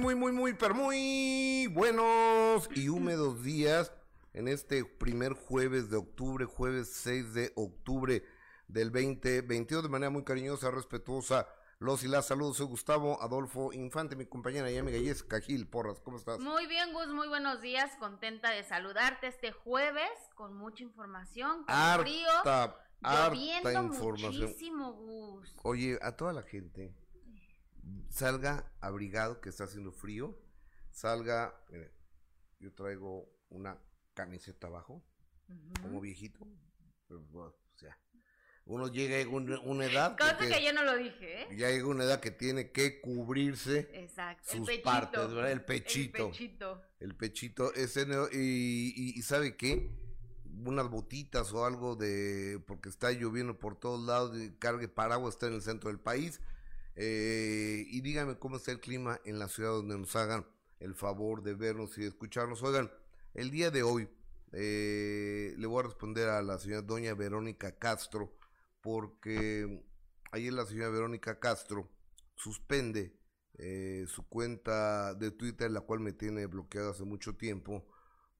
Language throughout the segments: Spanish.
muy, muy, muy, pero muy buenos y húmedos días en este primer jueves de octubre, jueves 6 de octubre del 2022, de manera muy cariñosa, respetuosa. Los y las saludos, soy Gustavo Adolfo Infante, mi compañera y amiga Jessica Gil Porras, ¿cómo estás? Muy bien, Gus, muy buenos días, contenta de saludarte este jueves con mucha información, con harta, frío, harta información. muchísimo, Gus. Oye, a toda la gente, salga abrigado, que está haciendo frío, salga, mire, yo traigo una camiseta abajo, como viejito, pero, bueno, o sea, uno llega a una, una edad que, que yo no lo dije, ¿eh? ya llega una edad que tiene que cubrirse Exacto, sus el partes, ¿verdad? El pechito. El pechito. el pechito ese y, y, y sabe qué unas botitas o algo de porque está lloviendo por todos lados y cargue paraguas está en el centro del país Eh, y dígame cómo está el clima en la ciudad donde nos hagan el favor de vernos y escucharnos. Oigan el día de hoy eh, le voy a responder a la señora doña Verónica Castro porque ayer la señora Verónica Castro suspende eh, su cuenta de Twitter, la cual me tiene bloqueado hace mucho tiempo,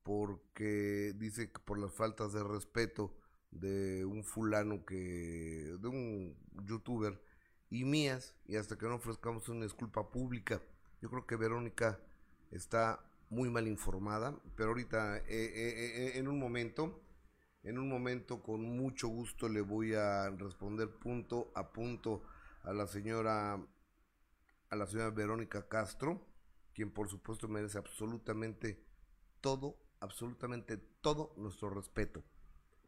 porque dice que por las faltas de respeto de un fulano que, de un youtuber y mías, y hasta que no ofrezcamos una disculpa pública, yo creo que Verónica está muy mal informada, pero ahorita eh, eh, eh, en un momento, en un momento con mucho gusto le voy a responder punto a punto a la señora a la señora Verónica Castro, quien por supuesto merece absolutamente todo, absolutamente todo nuestro respeto.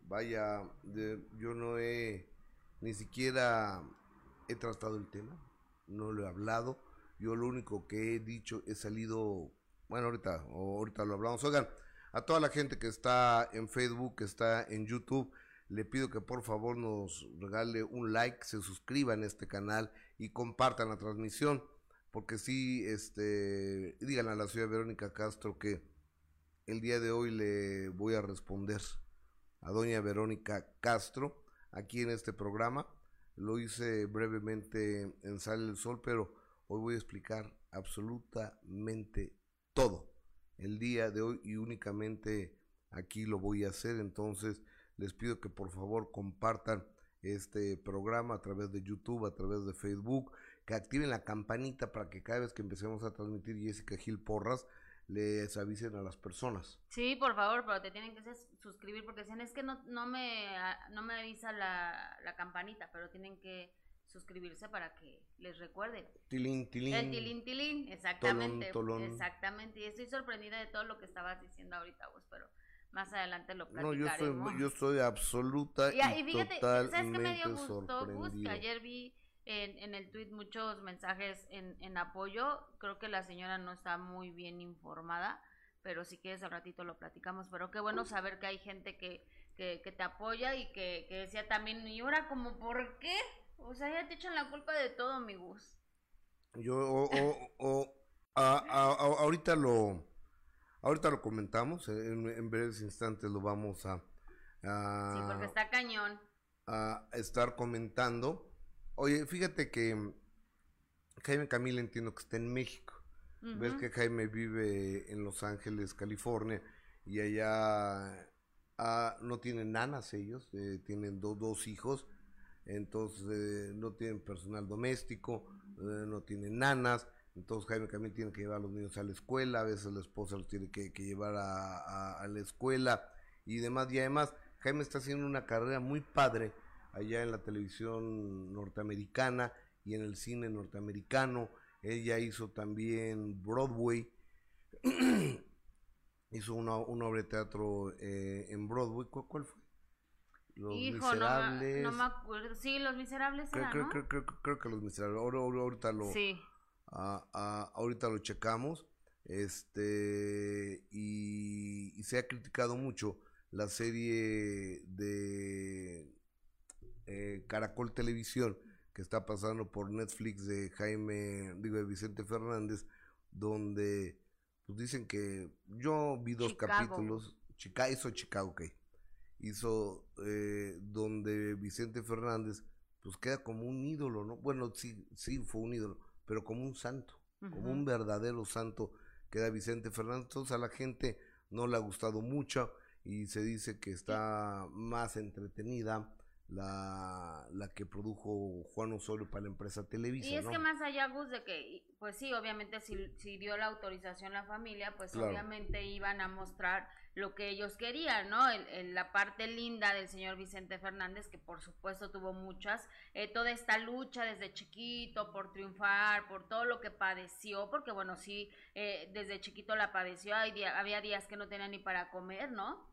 Vaya, yo no he ni siquiera he tratado el tema, no lo he hablado. Yo lo único que he dicho he salido, bueno, ahorita, ahorita lo hablamos. Oigan, a toda la gente que está en Facebook, que está en YouTube, le pido que por favor nos regale un like, se suscriban a este canal y compartan la transmisión, porque sí, este, digan a la señora Verónica Castro que el día de hoy le voy a responder a doña Verónica Castro aquí en este programa. Lo hice brevemente en Sale el Sol, pero hoy voy a explicar absolutamente todo el día de hoy y únicamente aquí lo voy a hacer. Entonces les pido que por favor compartan este programa a través de YouTube, a través de Facebook, que activen la campanita para que cada vez que empecemos a transmitir Jessica Gil Porras, les avisen a las personas. Sí, por favor, pero te tienen que sus- suscribir porque dicen, es que no, no, me, a- no me avisa la, la campanita, pero tienen que suscribirse para que les recuerde. Tilín, tilín. El tilín tilín, exactamente. tolón. Exactamente. Y estoy sorprendida de todo lo que estabas diciendo ahorita vos, pero más adelante lo No, yo platicaremos. yo estoy absoluta Y, y, y fíjate, ¿sabes qué me dio gusto, Gus? Que sorprendido. ayer vi en, en el tweet muchos mensajes en, en apoyo. Creo que la señora no está muy bien informada, pero si quieres al ratito lo platicamos. Pero qué bueno saber que hay gente que, que, que te apoya y que, que decía también, y ahora como, ¿por qué? O sea, ya te echan la culpa de todo, mi Gus. Yo, o, o- o- a- a- a- ahorita lo, ahorita lo comentamos, en, en breves instantes lo vamos a, a- Sí, porque está cañón. a estar comentando. Oye, fíjate que Jaime Camila entiendo que está en México. Ves que Jaime vive en Los Ángeles, California, y allá ah, no tienen nanas ellos, eh, tienen do- dos hijos, entonces eh, no tienen personal doméstico, eh, no tienen nanas, entonces Jaime también tiene que llevar a los niños a la escuela, a veces la esposa los tiene que, que llevar a, a- a la escuela y demás, y además Jaime está haciendo una carrera muy padre allá en la televisión norteamericana y en el cine norteamericano, ella hizo también Broadway, hizo una, una obra de teatro eh, en Broadway, ¿cuál, cuál fue? Los Hijo, no Miserables. no me acuerdo. Sí, Los Miserables creo, era, creo, ¿no? creo, creo, creo que Los Miserables. Ahora, ahorita lo, Sí. a- a- ahorita lo checamos. Este y, y se ha criticado mucho la serie de eh, Caracol Televisión que está pasando por Netflix de Jaime, digo de Vicente Fernández, donde pues dicen que yo vi dos Chicago. capítulos, Chica, hizo Chicago, ok, hizo eh, donde Vicente Fernández pues queda como un ídolo, ¿no? Bueno, sí, sí fue un ídolo, pero como un santo, como un verdadero santo que era Vicente Fernández. Entonces a la gente no le ha gustado mucho y se dice que está más entretenida la, la que produjo Juan Osorio para la empresa Televisa. Y es que más allá, Gus, de que, pues sí, obviamente si, si dio la autorización la familia, pues obviamente iban a mostrar lo que ellos querían, ¿no? El, la parte linda del señor Vicente Fernández, que por supuesto tuvo muchas, eh, toda esta lucha desde chiquito por triunfar, por todo lo que padeció, porque bueno, sí, eh, desde chiquito la padeció, había días que no tenía ni para comer, ¿no?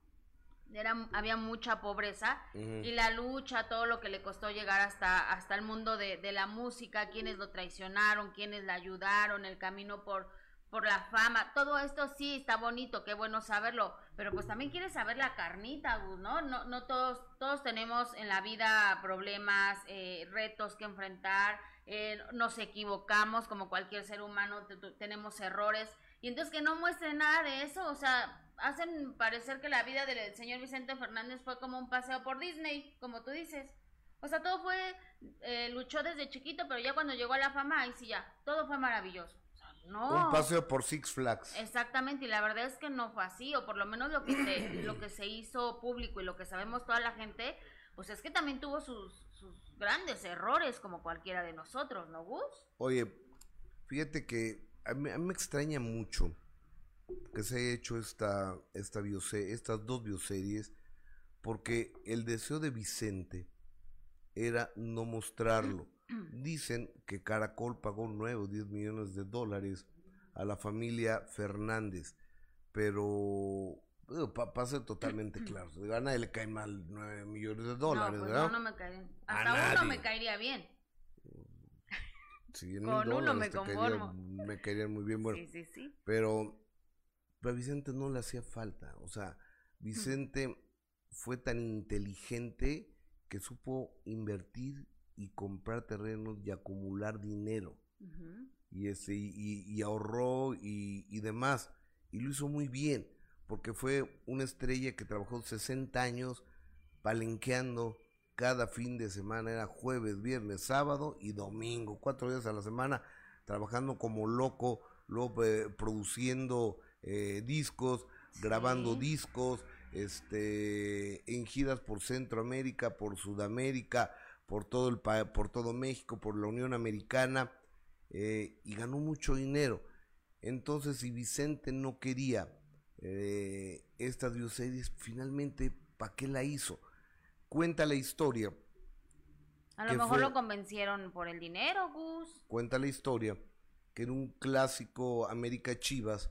Era, había mucha pobreza y la lucha, todo lo que le costó llegar hasta, hasta el mundo de, de la música, quienes lo traicionaron, quienes le ayudaron, el camino por, por la fama, todo esto sí está bonito, qué bueno saberlo, pero pues también quieres saber la carnita, ¿no? No, no todos, todos tenemos en la vida problemas, eh, retos que enfrentar, eh, nos equivocamos como cualquier ser humano, tenemos errores, y entonces que no muestren nada de eso, o sea, hacen parecer que la vida del señor Vicente Fernández fue como un paseo por Disney, como tú dices. O sea, todo fue, eh, luchó desde chiquito, pero ya cuando llegó a la fama, ahí sí ya, todo fue maravilloso. No. Un paseo por Six Flags. Exactamente, y la verdad es que no fue así, o por lo menos lo que se, lo que se hizo público y lo que sabemos toda la gente, pues es que también tuvo sus, sus grandes errores como cualquiera de nosotros, ¿no, Gus? Oye, fíjate que a mí, me extraña mucho que se haya hecho esta, esta estas dos bioseries, porque el deseo de Vicente era no mostrarlo Dicen que Caracol pagó nuevos 10 millones de dólares a la familia Fernández, pero para ser totalmente claro, a nadie le cae mal 9 millones de dólares, no, pues No, no me cae Hasta uno me caería bien. Con uno me conformo. me caerían muy bien, bueno. Sí, sí, sí. Pero, pero a Vicente no le hacía falta. O sea, Vicente fue tan inteligente que supo invertir y comprar terrenos y acumular dinero. y, ese, y, ahorró y, y, demás. Y lo hizo muy bien, porque fue una estrella que trabajó 60 años palenqueando cada fin de semana, era jueves, viernes, sábado y domingo, cuatro días a la semana, trabajando como loco, luego eh, produciendo eh, discos, grabando discos, este, en giras por Centroamérica, por Sudamérica, por todo, el, por todo México, por la Unión Americana, eh, y ganó mucho dinero. Entonces, si Vicente no quería eh, estas bioseries, finalmente, ¿para qué la hizo? Cuenta la historia. A lo mejor lo convencieron por el dinero, Gus. Cuenta la historia que en un clásico América Chivas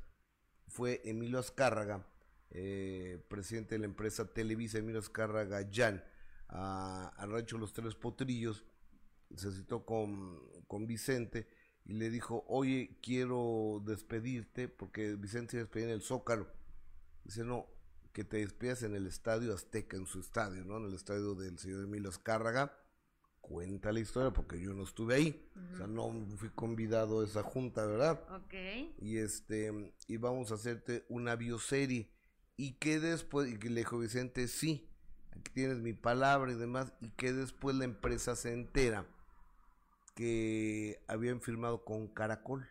fue Emilio Azcárraga, eh, presidente de la empresa Televisa, Emilio Azcárraga Jan, a, a Los Tres Potrillos, se citó con, con Vicente y le dijo, oye, quiero despedirte, porque Vicente se despedía en el Zócalo. Dice, no, que te despidas en el Estadio Azteca, en su estadio, ¿no? En el estadio del señor Emilio Azcárraga. Cuenta la historia, porque yo no estuve ahí. O sea, no fui convidado a esa junta, ¿verdad? Ok. Y este, y vamos a hacerte una bioserie. Y que después, y que le dijo Vicente, sí, aquí tienes mi palabra y demás, y que después la empresa se entera que habían firmado con Caracol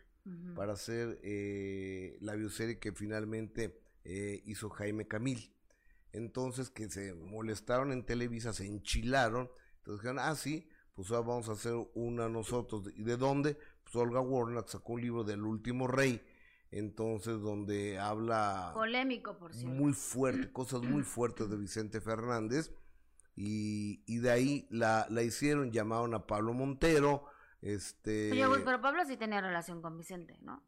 para hacer eh, la bioserie que finalmente eh, hizo Jaime Camil. Entonces que se molestaron en Televisa, se enchilaron, entonces dijeron, ah, sí, pues ahora vamos a hacer una nosotros. ¿Y de dónde? Pues Olga Warner sacó un libro del último rey, entonces donde habla polémico por cierto muy fuerte cosas muy fuertes de Vicente Fernández y, y de ahí la, la hicieron llamaron a Pablo Montero este pero Pablo sí tenía relación con Vicente no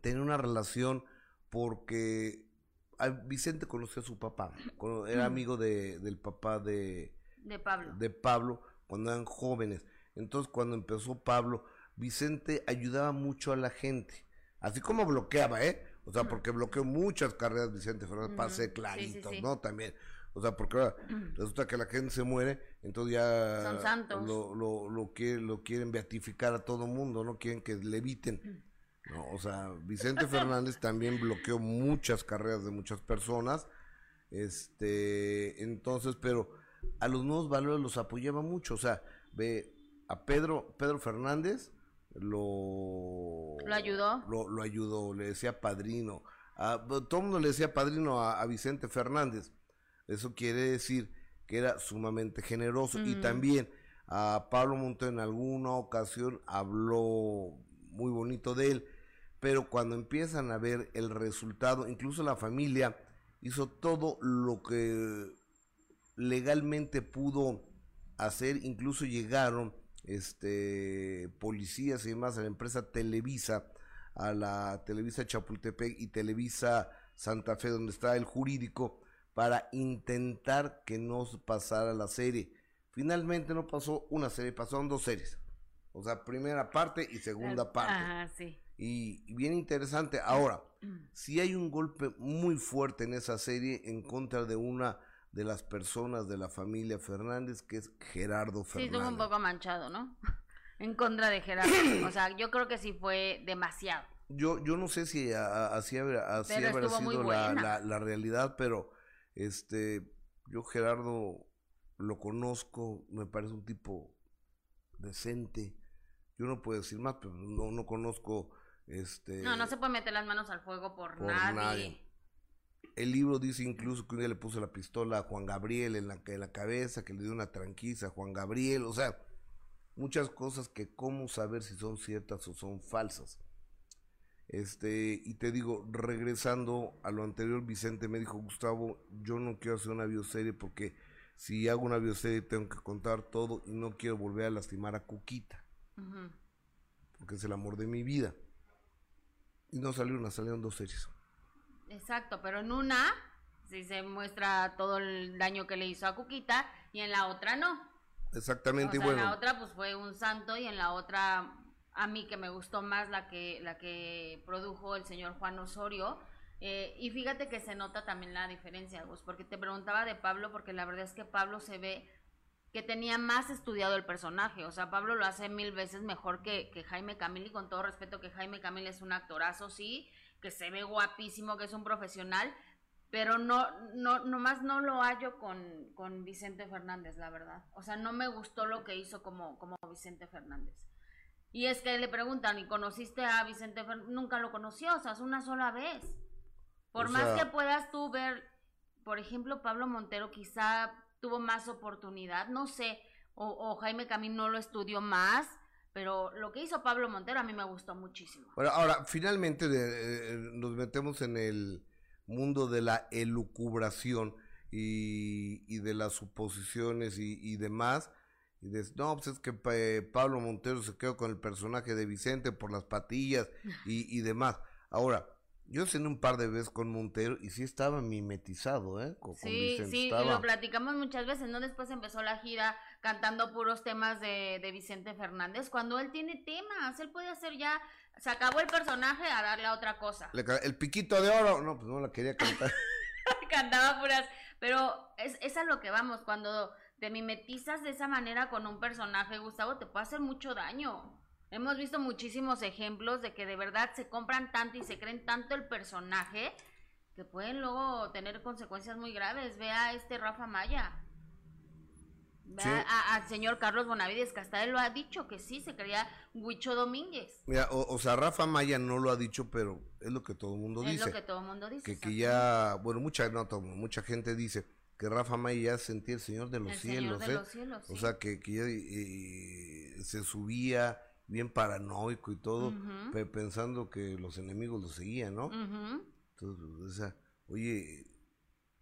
tenía una relación porque Vicente conoció a su papá era amigo de, del papá de de Pablo de Pablo cuando eran jóvenes entonces cuando empezó Pablo Vicente ayudaba mucho a la gente Así como bloqueaba, ¿eh? O sea, porque bloqueó muchas carreras Vicente Fernández, pasé claritos, ¿no? También. O sea, porque ahora resulta que la gente se muere, entonces ya Lo, lo, lo, lo quieren beatificar a todo mundo, ¿no? Quieren que le eviten. No, o sea, Vicente Fernández también bloqueó muchas carreras de muchas personas. Este, entonces, pero a los nuevos valores los apoyaba mucho. O sea, ve a Pedro, Pedro Fernández, lo... ¿Lo ayudó? Lo, ayudó, le decía padrino. todo el mundo le decía padrino a, Vicente Fernández. Eso quiere decir que era sumamente generoso. Y también a Pablo Montero en alguna ocasión habló muy bonito de él. Pero cuando empiezan a ver el resultado, incluso la familia hizo todo lo que legalmente pudo hacer, incluso llegaron este policías y demás a la empresa Televisa, a la Televisa Chapultepec y Televisa Santa Fe, donde está el jurídico, para intentar que no pasara la serie. Finalmente no pasó una serie, pasaron dos series. O sea, primera parte y segunda parte. y, bien interesante. Ahora, si hay un golpe muy fuerte en esa serie en contra de una de las personas de la familia Fernández, que es Gerardo Fernández. Sí, estuvo un poco manchado, ¿no? en contra de Gerardo. o sea, yo creo que sí fue demasiado. Yo, yo no sé si así, habrá, sido la, la, realidad, pero este, yo Gerardo lo conozco, me parece un tipo decente. Yo no puedo decir más, pero no, no conozco este. No, no se puede meter las manos al fuego por, nadie. El libro dice incluso que un día le puso la pistola a Juan Gabriel en la, en la cabeza, que le dio una tranquiza a Juan Gabriel, o sea, muchas cosas que cómo saber si son ciertas o son falsas. Este, y te digo, regresando a lo anterior, Vicente me dijo, Gustavo, yo no quiero hacer una bioserie porque si hago una bioserie tengo que contar todo y no quiero volver a lastimar a Cuquita. Porque es el amor de mi vida. Y no salió una, salieron dos series. Exacto, pero en una sí se muestra todo el daño que le hizo a Cuquita y en la otra no. Exactamente, y bueno. En la otra pues fue un santo y en la otra a mí que me gustó más la que la que produjo el señor Juan Osorio. Eh, y fíjate que se nota también la diferencia, Gus, porque te preguntaba de Pablo, porque la verdad es que Pablo se ve que tenía más estudiado el personaje. O sea, Pablo lo hace mil veces mejor que, que Jaime Camil, y con todo respeto que Jaime Camil es un actorazo, sí, que se ve guapísimo, que es un profesional, pero no, no, nomás no lo hallo con, con Vicente Fernández, la verdad. O sea, no me gustó lo que hizo como, como Vicente Fernández. Y es que le preguntan, ¿y conociste a Vicente Fernández? Nunca lo conoció, o sea, es una sola vez. Por más que puedas tú ver, por ejemplo, Pablo Montero quizá tuvo más oportunidad, no sé, o, o Jaime Camín no lo estudió más, pero lo que hizo Pablo Montero a mí me gustó muchísimo. Bueno, ahora, finalmente eh, nos metemos en el mundo de la elucubración y, de las suposiciones y, demás. Y de, no, pues es que eh, Pablo Montero se quedó con el personaje de Vicente por las patillas y demás. Ahora, yo cené un par de veces con Montero y sí estaba mimetizado, ¿eh? Con, sí, sí, y lo platicamos muchas veces, ¿no? Después empezó la gira cantando puros temas de, de Vicente Fernández, cuando él tiene temas, él puede hacer ya, se acabó el personaje a darle a otra cosa. el piquito de oro, no, pues no la quería cantar. Cantaba puras, pero es, es a lo que vamos, cuando te mimetizas de esa manera con un personaje, Gustavo, te puede hacer mucho daño. Hemos visto muchísimos ejemplos de que de verdad se compran tanto y se creen tanto el personaje que pueden luego tener consecuencias muy graves. Vea a este Rafa Maya. Vea al señor Carlos Bonavides, que hasta él lo ha dicho, que sí, se creía Huicho Domínguez. Mira, o, sea, Rafa Maya no lo ha dicho, pero es lo que todo el mundo dice. Es lo que todo el mundo dice. Que, ya, bueno, mucha, no, mucha gente dice que Rafa Maya ya sentía el Señor de los cielos, ¿eh? Los cielos O sea, que, que ya eh, se subía bien paranoico y todo, pensando que los enemigos lo seguían, ¿no? Entonces, o sea, oye,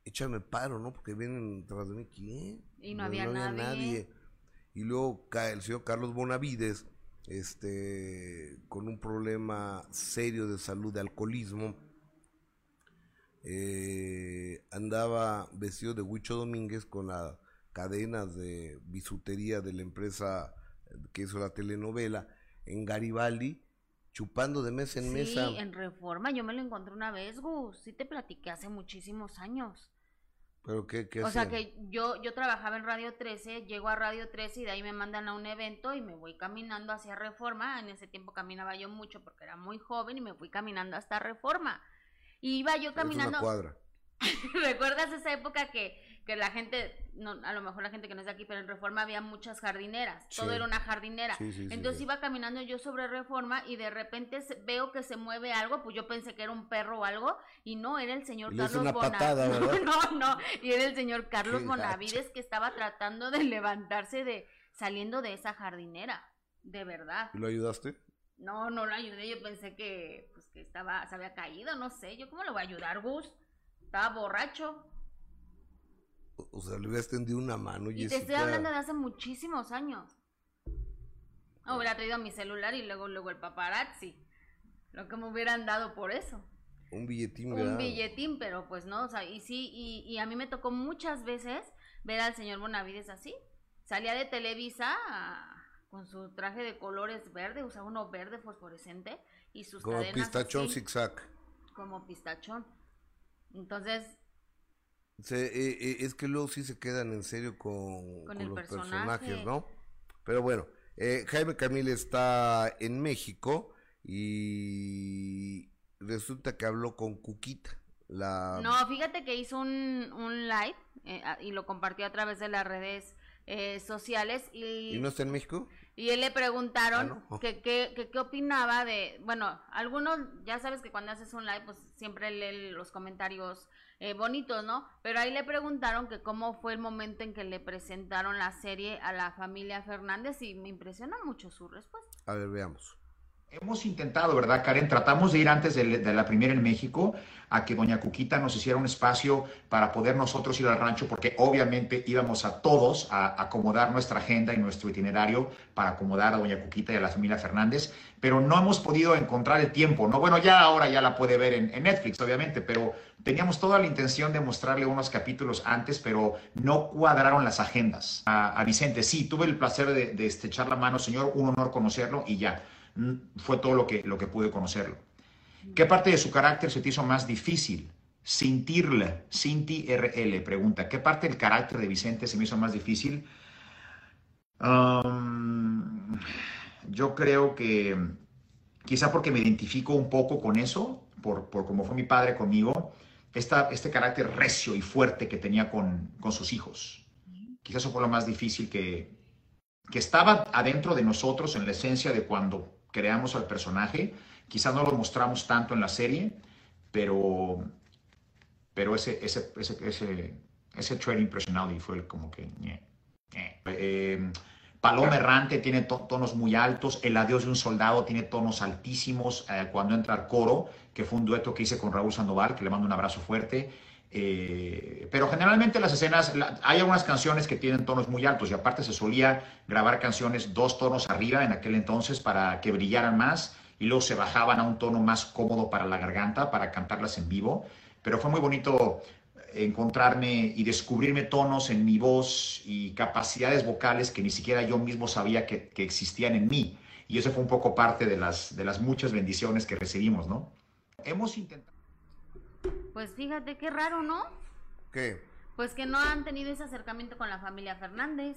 échame paro, ¿no? Porque vienen tras de mí, ¿quién? Y no, había, nadie. Y luego cae el señor Carlos Bonavides, este, con un problema serio de salud, de alcoholismo. Eh, andaba vestido de Huicho Domínguez con las cadenas de bisutería de la empresa que hizo la telenovela en Garibaldi, chupando de mesa en mesa. Sí, en Reforma, yo me lo encontré una vez, Gus, sí te platiqué hace muchísimos años. ¿Pero qué, qué O sea que yo, yo trabajaba en Radio 13, llego a Radio 13 y de ahí me mandan a un evento y me voy caminando hacia Reforma. En ese tiempo caminaba yo mucho porque era muy joven y me fui caminando hasta Reforma. Y iba yo caminando... Es una cuadra. ¿Recuerdas esa época que, que la gente, no, a lo mejor la gente que no es de aquí, pero en Reforma había muchas jardineras, todo era una jardinera. Sí, sí, sí, Entonces iba caminando yo sobre Reforma y de repente veo que se mueve algo, pues yo pensé que era un perro o algo, y no, era el señor le Carlos una patada, Bonavides. ¿verdad? No, no, y era el señor Carlos Qué Bonavides que estaba tratando de levantarse de, saliendo de esa jardinera, de verdad. ¿Y lo ayudaste? No, no lo ayudé, yo pensé que, pues, que estaba, se había caído, no sé, yo cómo le voy a ayudar, Gus, estaba borracho. O- sea, le hubiera extendido una mano, Y te Jessica. estoy hablando de hace muchísimos años. No, hubiera traído mi celular y luego, luego el paparazzi. Lo que me hubieran dado por eso. Un billetín, Un ¿verdad? billetín, pero pues no, o sea, y sí, y, y a mí me tocó muchas veces ver al señor Bonavides así. Salía de Televisa ah, con su traje de colores verde, usaba uno verde fosforescente y sus Como cadenas pistachón así, zigzag. como pistachón. Entonces, Se- eh, es que luego sí se quedan en serio con, Con los personaje. personajes, ¿no? Pero bueno, eh, Jaime Camil está en México y resulta que habló con Cuquita, la... No, fíjate que hizo un, un live eh, y lo compartió a través de las redes eh, sociales y, ¿Y no está en México? y él le preguntaron Ah, no. que qué opinaba de, bueno, algunos, ya sabes que cuando haces un live pues siempre lee los comentarios eh, ¿no? Pero ahí le preguntaron que cómo fue el momento en que le presentaron la serie a la familia Fernández y me impresiona mucho su respuesta. A ver, veamos. Hemos intentado, ¿verdad, Karen? Tratamos de ir antes de, la primera en México a que Doña Cuquita nos hiciera un espacio para poder nosotros ir al rancho, porque obviamente íbamos a todos a acomodar nuestra agenda y nuestro itinerario para acomodar a Doña Cuquita y a la familia Fernández, pero no hemos podido encontrar el tiempo, ¿no? Bueno, ya ahora ya la puede ver en, en Netflix, obviamente, pero teníamos toda la intención de mostrarle unos capítulos antes, pero no cuadraron las agendas. A, a Vicente, sí, tuve el placer de, de estrechar la mano, señor, un honor conocerlo y ya. Mm, Fue todo lo que, lo que pude conocerlo. ¿Qué parte de su carácter se te hizo más difícil? Cintirle, Cinti RL pregunta, ¿qué parte del carácter de Vicente se me hizo más difícil? Um, yo creo que quizá porque me identifico un poco con eso, por, por cómo fue mi padre conmigo, esta, este carácter recio y fuerte que tenía con, con sus hijos. Quizás eso fue lo más difícil que, que estaba adentro de nosotros en la esencia de cuando creamos al personaje. Quizás no lo mostramos tanto en la serie, pero, pero ese, ese, ese, ese, ese trading personality fue como que... Eh, Paloma Errante tiene to- tonos muy altos, El Adiós de un Soldado tiene tonos altísimos eh, cuando entra al coro, que fue un dueto que hice con Raúl Sandoval, que le mando un abrazo fuerte. Eh, pero generalmente las escenas, la- hay algunas canciones que tienen tonos muy altos y aparte se solía grabar canciones dos tonos arriba en aquel entonces para que brillaran más y luego se bajaban a un tono más cómodo para la garganta para cantarlas en vivo. Pero fue muy bonito encontrarme y descubrirme tonos en mi voz y capacidades vocales que ni siquiera yo mismo sabía que, que existían en mí. Y eso fue un poco parte de las, de las muchas bendiciones que recibimos, ¿no? Hemos intentado... Pues fíjate qué raro, ¿no? ¿Qué? Pues que no han tenido ese acercamiento con la familia Fernández.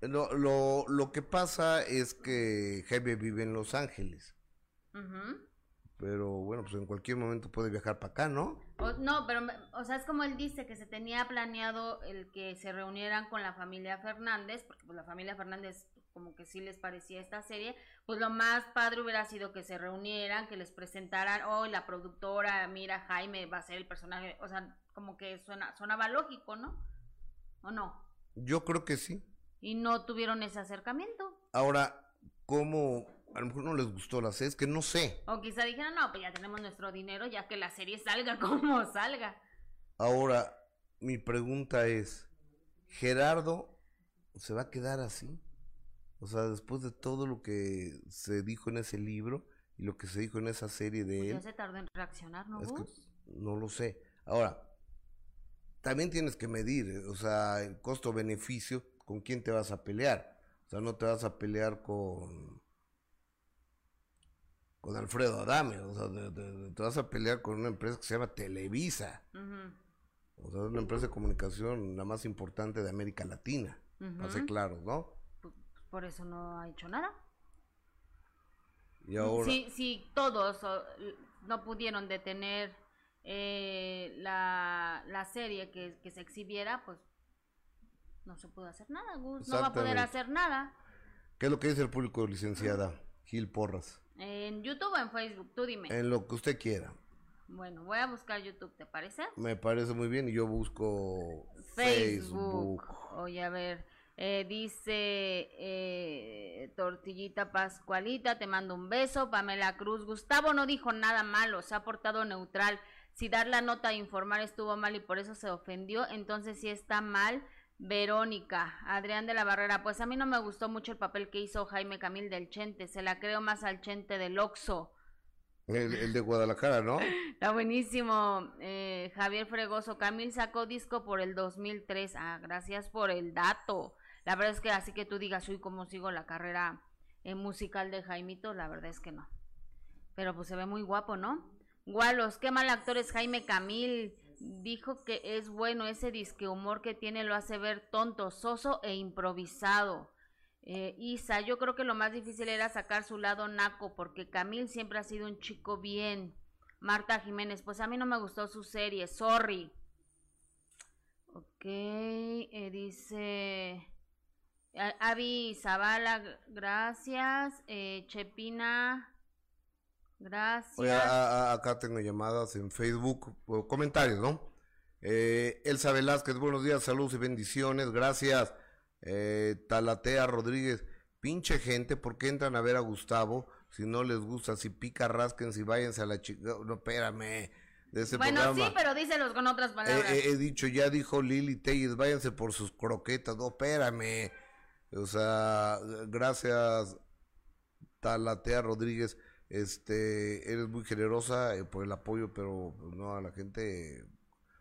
Lo, lo, lo que pasa es que Jaime vive en Los Ángeles, Ujú. pero bueno, pues en cualquier momento puede viajar para acá, ¿no? O- no, pero, o sea, es como él dice que se tenía planeado el que se reunieran con la familia Fernández, porque pues la familia Fernández como que sí les parecía esta serie, pues lo más padre hubiera sido que se reunieran, que les presentaran, oh, la productora, mira, Jaime va a ser el personaje, o sea, como que suena, sonaba lógico, ¿no? ¿O no? Yo creo que sí. Y no tuvieron ese acercamiento. Ahora, ¿cómo? A lo mejor no les gustó la serie, es que no sé. O quizá dijeron, no, pues ya tenemos nuestro dinero, ya que la serie salga como salga. Ahora, mi pregunta es, ¿Gerardo se va a quedar así? O sea, después de todo lo que se dijo en ese libro y lo que se dijo en esa serie de Pues él, ya se tardó en reaccionar, ¿no, es que no lo sé. Ahora, también tienes que medir, o sea, el costo-beneficio, con quién te vas a pelear. O sea, no te vas a pelear con con Alfredo Adame, o sea, te vas a pelear con una empresa que se llama Televisa. O sea, es una empresa de comunicación la más importante de América Latina. Para ser ujú. claros, ¿no? Por eso no ha hecho nada. Y ahora, Si, si todos no pudieron detener eh, la, la serie que, que se exhibiera, pues no se pudo hacer nada, Gus. No va a poder hacer nada. ¿Qué es lo que dice el público, licenciada Gil Porras? ¿En YouTube o en Facebook? Tú dime. En lo que usted quiera. Bueno, voy a buscar YouTube, ¿te parece? Me parece muy bien y yo busco Facebook. Oye, a ver, eh, dice eh, Tortillita Pascualita, te mando un beso. Pamela Cruz, Gustavo no dijo nada malo, se ha portado neutral. Si dar la nota a informar estuvo mal y por eso se ofendió, entonces sí está mal. Verónica, Adrián de la Barrera, pues a mí no me gustó mucho el papel que hizo Jaime Camil del Chente, se la creo más al Chente del Oxo. El, de Guadalajara, ¿no? Está buenísimo. Eh, Javier Fregoso, Camil sacó disco por el 2003. Ah, gracias por el dato. La verdad es que así que tú digas, uy, cómo sigo la carrera eh, musical de Jaimito, la verdad es que no. Pero pues se ve muy guapo, ¿no? Gualos, qué mal actor es Jaime Camil dijo que es bueno ese disque humor que tiene, lo hace ver tonto, soso e improvisado. Eh, Isa, yo creo que lo más difícil era sacar su lado naco, porque Camil siempre ha sido un chico bien. Marta Jiménez, pues a mí no me gustó su serie, sorry. Ok, eh, dice Avi Zavala, gracias. Eh, Chepina, Gracias. Oye, acá tengo llamadas en Facebook, comentarios, ¿no? Eh, Elsa Velázquez, buenos días, saludos y bendiciones, gracias. Eh, Talatea Rodríguez, pinche gente, ¿por qué entran a ver a Gustavo? Si no les gusta, si pica, rasquen, si váyanse a la chica. No, espérame. De ese bueno, sí, pero díselos con otras palabras. he dicho, ya dijo Lili Telles, váyanse por sus croquetas. No, espérame. O sea, gracias, Talatea Rodríguez. Este, eres muy generosa eh, por el apoyo, pero pues, no a la gente.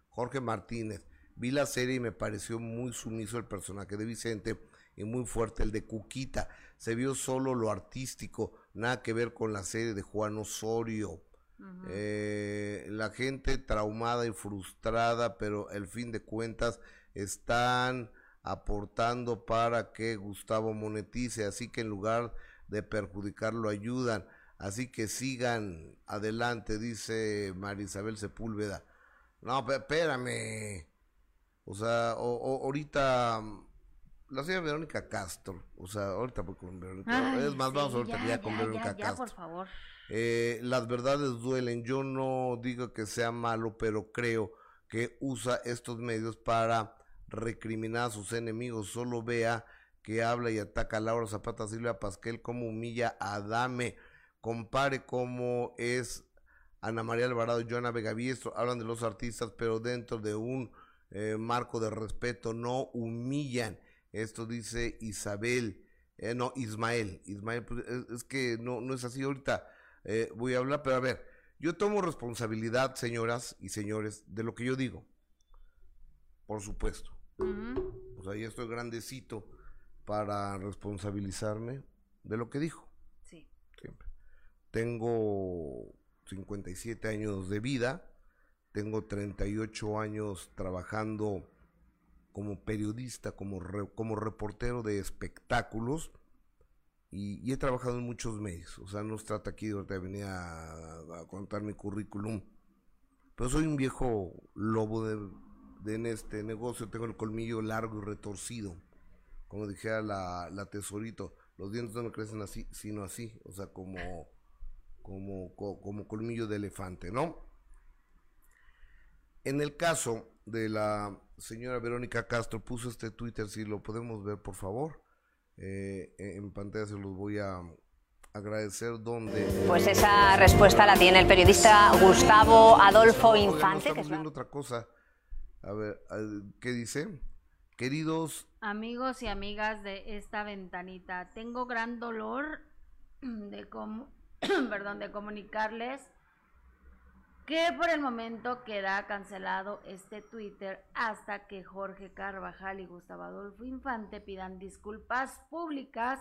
Jorge Martínez, vi la serie y me pareció muy sumiso el personaje de Vicente y muy fuerte el de Cuquita. Se vio solo lo artístico, nada que ver con la serie de Juan Osorio. Eh, la gente traumada y frustrada, pero al fin de cuentas están aportando para que Gustavo monetice, así que en lugar de perjudicarlo ayudan. Así que sigan adelante, dice Marisabel Sepúlveda. No, espérame. O sea, ahorita la señora Verónica Castro, o sea, ahorita voy con Verónica. es más, vamos ahorita ya, con Verónica Castro. por favor. Eh, las verdades duelen. Yo no digo que sea malo, pero creo que usa estos medios para recriminar a sus enemigos. Solo vea que habla y ataca a Laura Zapata Silvia Pasquel como humilla a Adame compare cómo es Ana María Alvarado y Joana Vegaviestro, hablan de los artistas, pero dentro de un eh, marco de respeto, no humillan. Esto dice Isabel, eh, no, Ismael. Ismael, pues, es, que no, no es así ahorita. Eh, voy a hablar, pero a ver, yo tomo responsabilidad, señoras y señores, de lo que yo digo. Por supuesto. O sea, ya estoy grandecito para responsabilizarme de lo que dijo. Sí. Siempre. Tengo 57 años de vida, tengo 38 años trabajando como periodista, como, como reportero de espectáculos y, he trabajado en muchos medios. O sea, no se trata aquí de venir a, contar mi currículum, pero soy un viejo lobo de, en este negocio, tengo el colmillo largo y retorcido. Como dijera la, la tesorito, los dientes no me crecen así, sino así, o sea, como como, como colmillo de elefante, ¿no? En el caso de la señora Verónica Castro, puso este Twitter, si lo podemos ver, por favor. Eh, en pantalla se los voy a agradecer donde... Pues esa respuesta la tiene el periodista Gustavo Adolfo Infante. estamos viendo otra cosa. A ver, ¿qué dice? Queridos... Amigos y amigas de esta ventanita, tengo gran dolor de perdón, de comunicarles que por el momento queda cancelado este Twitter hasta que Jorge Carvajal y Gustavo Adolfo Infante pidan disculpas públicas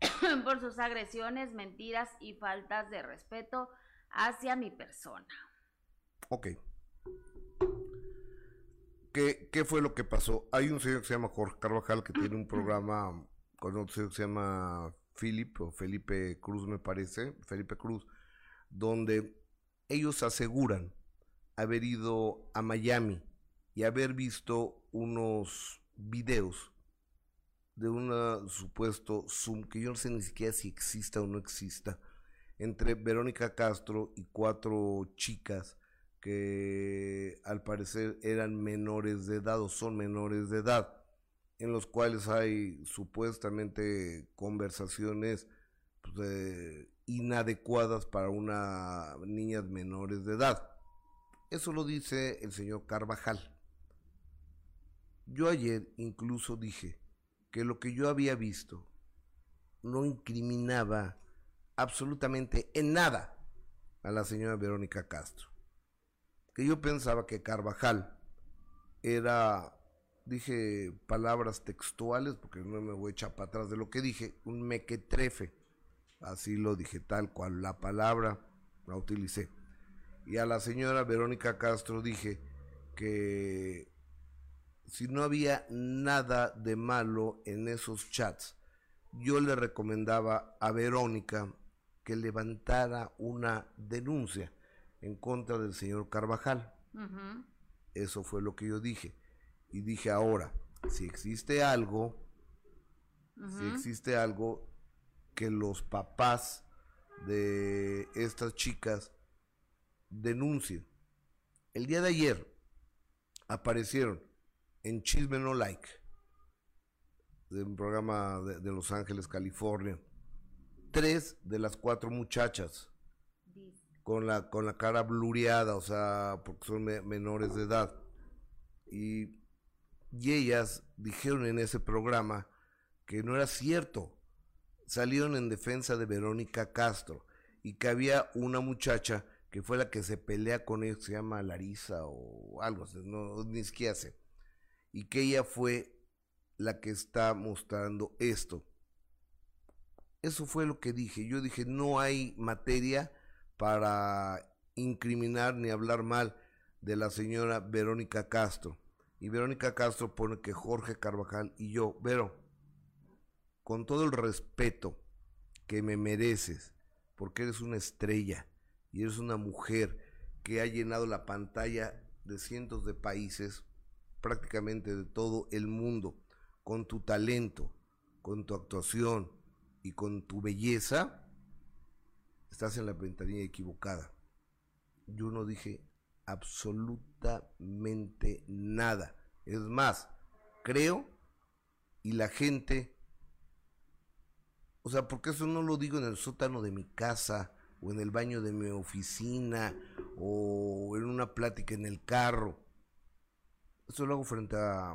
por sus agresiones, mentiras y faltas de respeto hacia mi persona. Ok. ¿Qué, ¿Qué, fue lo que pasó? Hay un señor que se llama Jorge Carvajal que tiene un programa con otro señor que se llama Philip o Felipe Cruz me parece, Felipe Cruz, donde ellos aseguran haber ido a Miami y haber visto unos videos de un supuesto Zoom, que yo no sé ni siquiera si exista o no exista, entre Verónica Castro y cuatro chicas que al parecer eran menores de edad o son menores de edad, en los cuales hay supuestamente conversaciones pues, inadecuadas para una niñas menores de edad. Eso lo dice el señor Carvajal. Yo ayer incluso dije que lo que yo había visto no incriminaba absolutamente en nada a la señora Verónica Castro. Que yo pensaba que Carvajal era, dije palabras textuales, porque no me voy a echar para atrás de lo que dije, un mequetrefe. Así lo dije tal cual, la palabra la utilicé. Y a la señora Verónica Castro dije que si no había nada de malo en esos chats, yo le recomendaba a Verónica que levantara una denuncia en contra del señor Carvajal. Eso fue lo que yo dije. Y dije ahora, si existe algo, si existe algo que los papás de estas chicas denuncien. El día de ayer aparecieron en Chisme No Like, de un programa de, Los Ángeles, California, tres de las cuatro muchachas con la, con la cara blureada, o sea, porque son menores de edad. Y, y ellas dijeron en ese programa que no era cierto. Salieron en defensa de Verónica Castro y que había una muchacha que fue la que se pelea con ellos, se llama Larisa o algo, no, ni siquiera sé y que ella fue la que está mostrando esto. Eso fue lo que dije. Yo dije, no hay materia para incriminar ni hablar mal de la señora Verónica Castro. Y Verónica Castro pone que Jorge Carvajal y yo, Vero, con todo el respeto que me mereces, porque eres una estrella y eres una mujer que ha llenado la pantalla de cientos de países, prácticamente de todo el mundo, con tu talento, con tu actuación y con tu belleza, estás en la ventanilla equivocada. Yo no dije absolutamente nada. Es más, creo y la gente, o sea, porque eso no lo digo en el sótano de mi casa o en el baño de mi oficina o en una plática en el carro. Esto lo hago frente a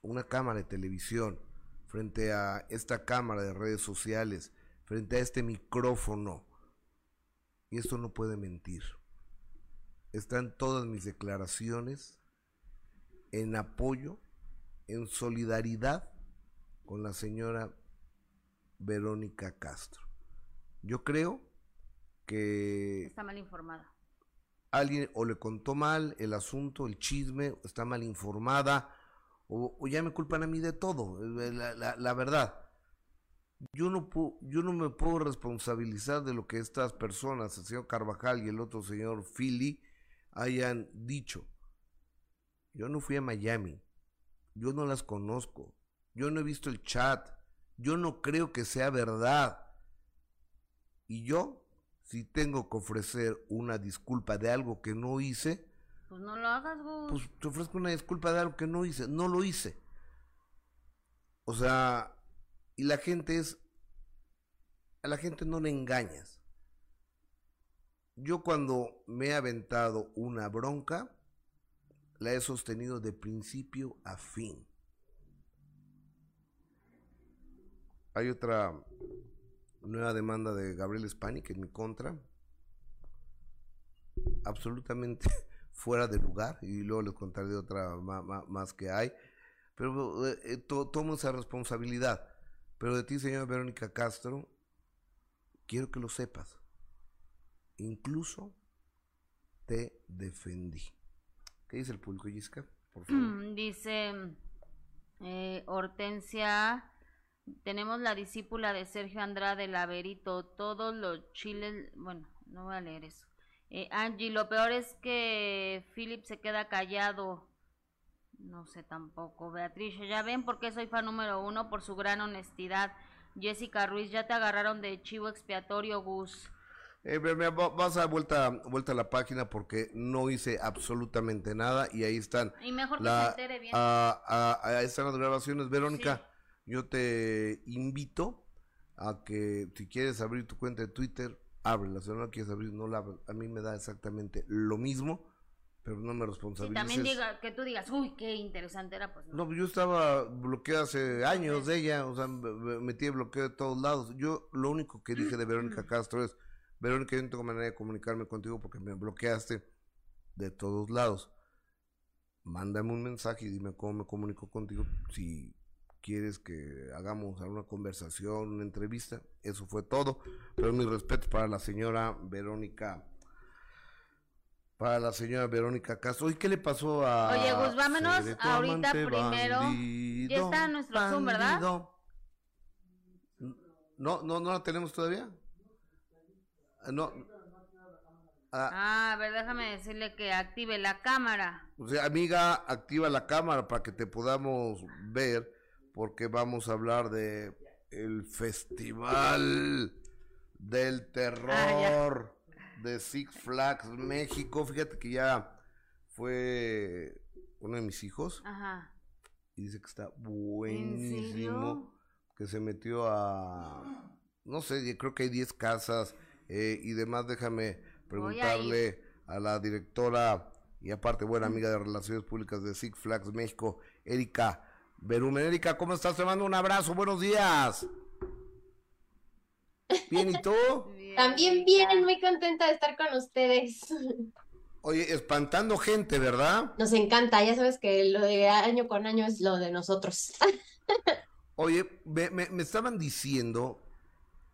una cámara de televisión, frente a esta cámara de redes sociales, frente a este micrófono. Y esto no puede mentir. Están todas mis declaraciones en apoyo, en solidaridad con la señora Verónica Castro. Yo creo que... Está mal informada alguien o le contó mal el asunto, el chisme, está mal informada, o, ya me culpan a mí de todo, eh, la, verdad. Yo no, yo no me puedo responsabilizar de lo que estas personas, el señor Carvajal y el otro señor Philly, hayan dicho. Yo no fui a Miami, yo no las conozco, yo no he visto el chat, yo no creo que sea verdad. Y yo si tengo que ofrecer una disculpa de algo que no hice, pues no lo hagas, Pues te ofrezco una disculpa de algo que no hice, no lo hice. O sea, y la gente es, a la gente no le engañas. Yo cuando me he aventado una bronca, la he sostenido de principio a fin. Hay otra nueva demanda de Gabriel Spanik en mi contra. Absolutamente fuera de lugar. Y luego les contaré otra más, que hay. Pero eh, eh, tomo esa responsabilidad. Pero de ti, señora Verónica Castro, quiero que lo sepas. Incluso te defendí. ¿Qué dice el público, Gisca? Por favor. dice eh, Hortensia tenemos la discípula de Sergio Andrade, Laverito, todos los chiles, bueno, no voy a leer eso. Eh, Angie, lo peor es que Philip se queda callado. No sé tampoco. Beatriz, ya ven por qué soy fan número uno, por su gran honestidad. Jessica Ruiz, ya te agarraron de chivo expiatorio, Gus. Eh, vas a dar vuelta, vuelta a la página porque no hice absolutamente nada y ahí están. Y mejor que se entere bien. A, a, están las grabaciones. Verónica, yo te invito a que si quieres abrir tu cuenta de Twitter, ábrela. Si no la quieres abrir, no la abres. A mí me da exactamente lo mismo pero no me responsabilices. también diga, que tú digas, uy, qué interesante era, pues no. No, yo estaba bloqueado hace años de ella, o sea, me metí bloqueo de todos lados. Yo lo único que dije de Verónica Castro es, Verónica, yo no tengo manera de comunicarme contigo porque me bloqueaste de todos lados. Mándame un mensaje y dime cómo me comunico contigo. Si quieres que hagamos alguna conversación, una entrevista, eso fue todo. Pero mi respeto para la señora Verónica para la señora Verónica Castro. ¿Y qué le pasó a... Oye, Gus, vámonos ahorita primero. ya está nuestro Zoom, ¿verdad? No, no, no la tenemos todavía. No. Ah, ah, a ver, déjame decirle que active la cámara. O sea, amiga, activa la cámara para que te podamos ver, porque vamos a hablar de el festival del ah, terror de Six Flags México. Fíjate que ya fue uno de mis hijos. Ajá. Y dice que está buenísimo. Que se metió a. No sé, creo que hay 10 casas eh, y demás. Déjame preguntarle a, la directora y aparte buena amiga de Relaciones Públicas de Six Flags México, Erika Berumen. Erika, ¿cómo estás? Te mando un abrazo. Buenos días. Bien, ¿y tú? También bien, muy contenta de estar con ustedes. Oye, espantando gente, ¿verdad? Nos encanta, ya sabes que lo de año con año es lo de nosotros. Oye, me, me, estaban diciendo,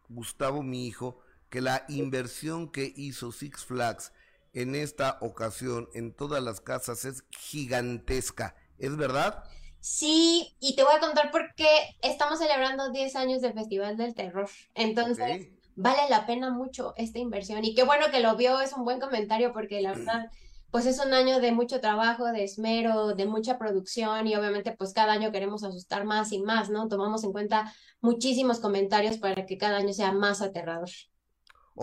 Gustavo, mi hijo, que la inversión que hizo Six Flags en esta ocasión en todas las casas es gigantesca. ¿Es verdad? Sí, y te voy a contar por qué estamos celebrando 10 años del Festival del Terror. Entonces, vale la pena mucho esta inversión. Y qué bueno que lo vio, es un buen comentario porque la verdad, pues es un año de mucho trabajo, de esmero, de mucha producción y obviamente pues cada año queremos asustar más y más, ¿no? Tomamos en cuenta muchísimos comentarios para que cada año sea más aterrador.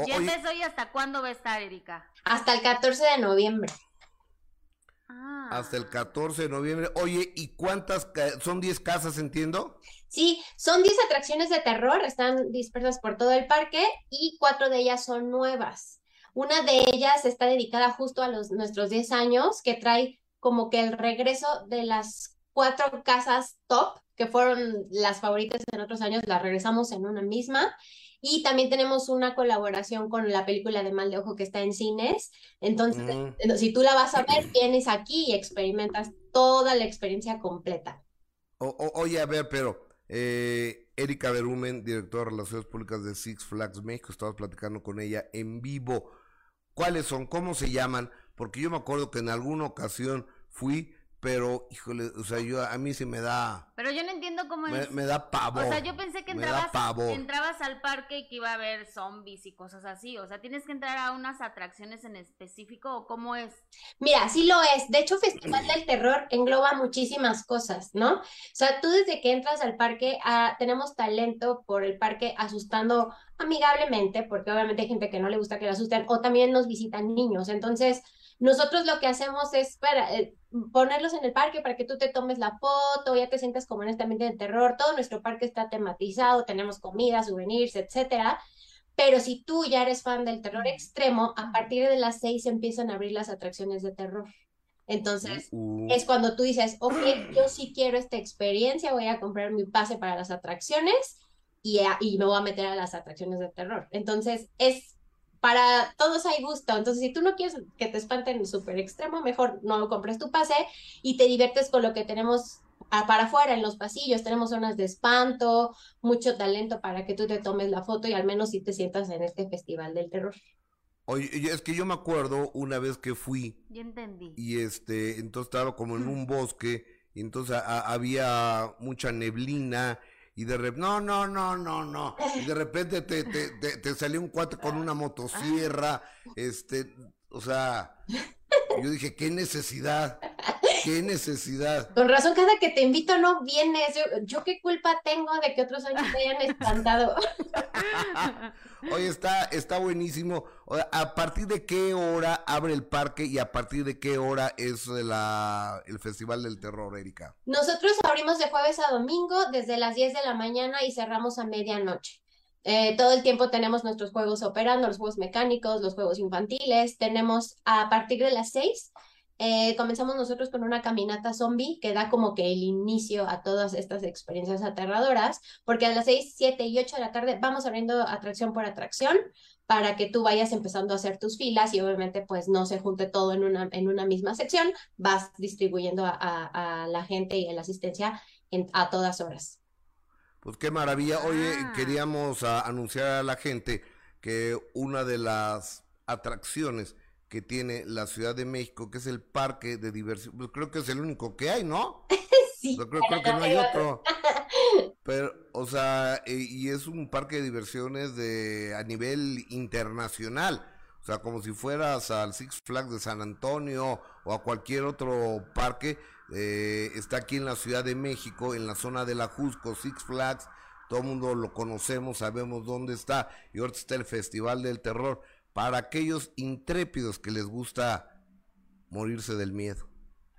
¿Y empezó y hasta cuándo va a estar, Erika? Hasta el 14 de noviembre. Ah. Hasta el 14 de noviembre. Oye, ¿y cuántas? Son 10 casas, entiendo. Sí, son 10 atracciones de terror, están dispersas por todo el parque y cuatro de ellas son nuevas. Una de ellas está dedicada justo a los, nuestros 10 años, que trae como que el regreso de las cuatro casas top, que fueron las favoritas en otros años, las regresamos en una misma. Y también tenemos una colaboración con la película de Mal de Ojo que está en cines. Entonces, mm. eh, si tú la vas a ver, vienes aquí y experimentas toda la experiencia completa. oye, a ver, pero eh, Erika Berumen, directora de Relaciones Públicas de Six Flags México, estabas platicando con ella en vivo. ¿Cuáles son? ¿Cómo se llaman? Porque yo me acuerdo que en alguna ocasión fui pero híjole, o sea, yo a mí sí me da. Pero yo no entiendo cómo me, es. Me da pavor. O sea, yo pensé que entrabas, entrabas al parque y que iba a haber zombies y cosas así. O sea, tienes que entrar a unas atracciones en específico o cómo es. Mira, sí lo es. De hecho, Festival del Terror engloba muchísimas cosas, ¿no? O sea, tú desde que entras al parque ah, tenemos talento por el parque asustando amigablemente, porque obviamente hay gente que no le gusta que le asusten, o también nos visitan niños. Entonces, nosotros lo que hacemos es para eh, ponerlos en el parque para que tú te tomes la foto, ya te sientas como en este ambiente de terror. Todo nuestro parque está tematizado, tenemos comida, souvenirs, etcétera. Pero si tú ya eres fan del terror extremo, a partir de las seis empiezan a abrir las atracciones de terror. Entonces, uh. es cuando tú dices, ok, yo sí quiero esta experiencia, voy a comprar mi pase para las atracciones y, y me voy a meter a las atracciones de terror. Entonces, es para todos hay gusto. Entonces, si tú no quieres que te espanten súper extremo, mejor no compres tu pase y te diviertes con lo que tenemos para afuera en los pasillos. Tenemos zonas de espanto, mucho talento para que tú te tomes la foto y al menos si te sientas en este festival del terror. Oye, es que yo me acuerdo una vez que fui. Ya entendí. Y este, entonces estaba como en un bosque, y entonces había mucha neblina y de repente, no, no, no, no, no, y de repente te, te, te, salió un cuate con una motosierra, este, o sea, yo dije, qué necesidad, qué necesidad. Con razón, cada que te invito no vienes. Yo, yo qué culpa tengo de que otros años te hayan espantado. Oye, está, está buenísimo. ¿A partir de qué hora abre el parque y a partir de qué hora es la, el Festival del Terror, Erika? Nosotros abrimos de jueves a domingo desde las 10 de la mañana y cerramos a medianoche. Eh, todo el tiempo tenemos nuestros juegos operando, los juegos mecánicos, los juegos infantiles. Tenemos a partir de las 6, eh, comenzamos nosotros con una caminata zombie que da como que el inicio a todas estas experiencias aterradoras, porque a las 6, 7 y 8 de la tarde vamos abriendo atracción por atracción para que tú vayas empezando a hacer tus filas y obviamente pues no se junte todo en una, en una misma sección, vas distribuyendo a, a, a la gente y a la asistencia en, a todas horas. Pues qué maravilla. Oye, Ah. queríamos ah, anunciar a la gente que una de las atracciones que tiene la Ciudad de México, que es el parque de diversión, pues creo que es el único que hay, ¿no? Sí, Yo creo, creo que no hay otro. Pero, o sea, eh, y es un parque de diversiones de a nivel internacional. O sea, como si fueras al Six Flags de San Antonio o a cualquier otro parque. eh, está aquí en la Ciudad de México, en la zona de la Jusco, Six Flags. Todo el mundo lo conocemos, sabemos dónde está. Y ahorita está el Festival del Terror. Para aquellos intrépidos que les gusta morirse del miedo.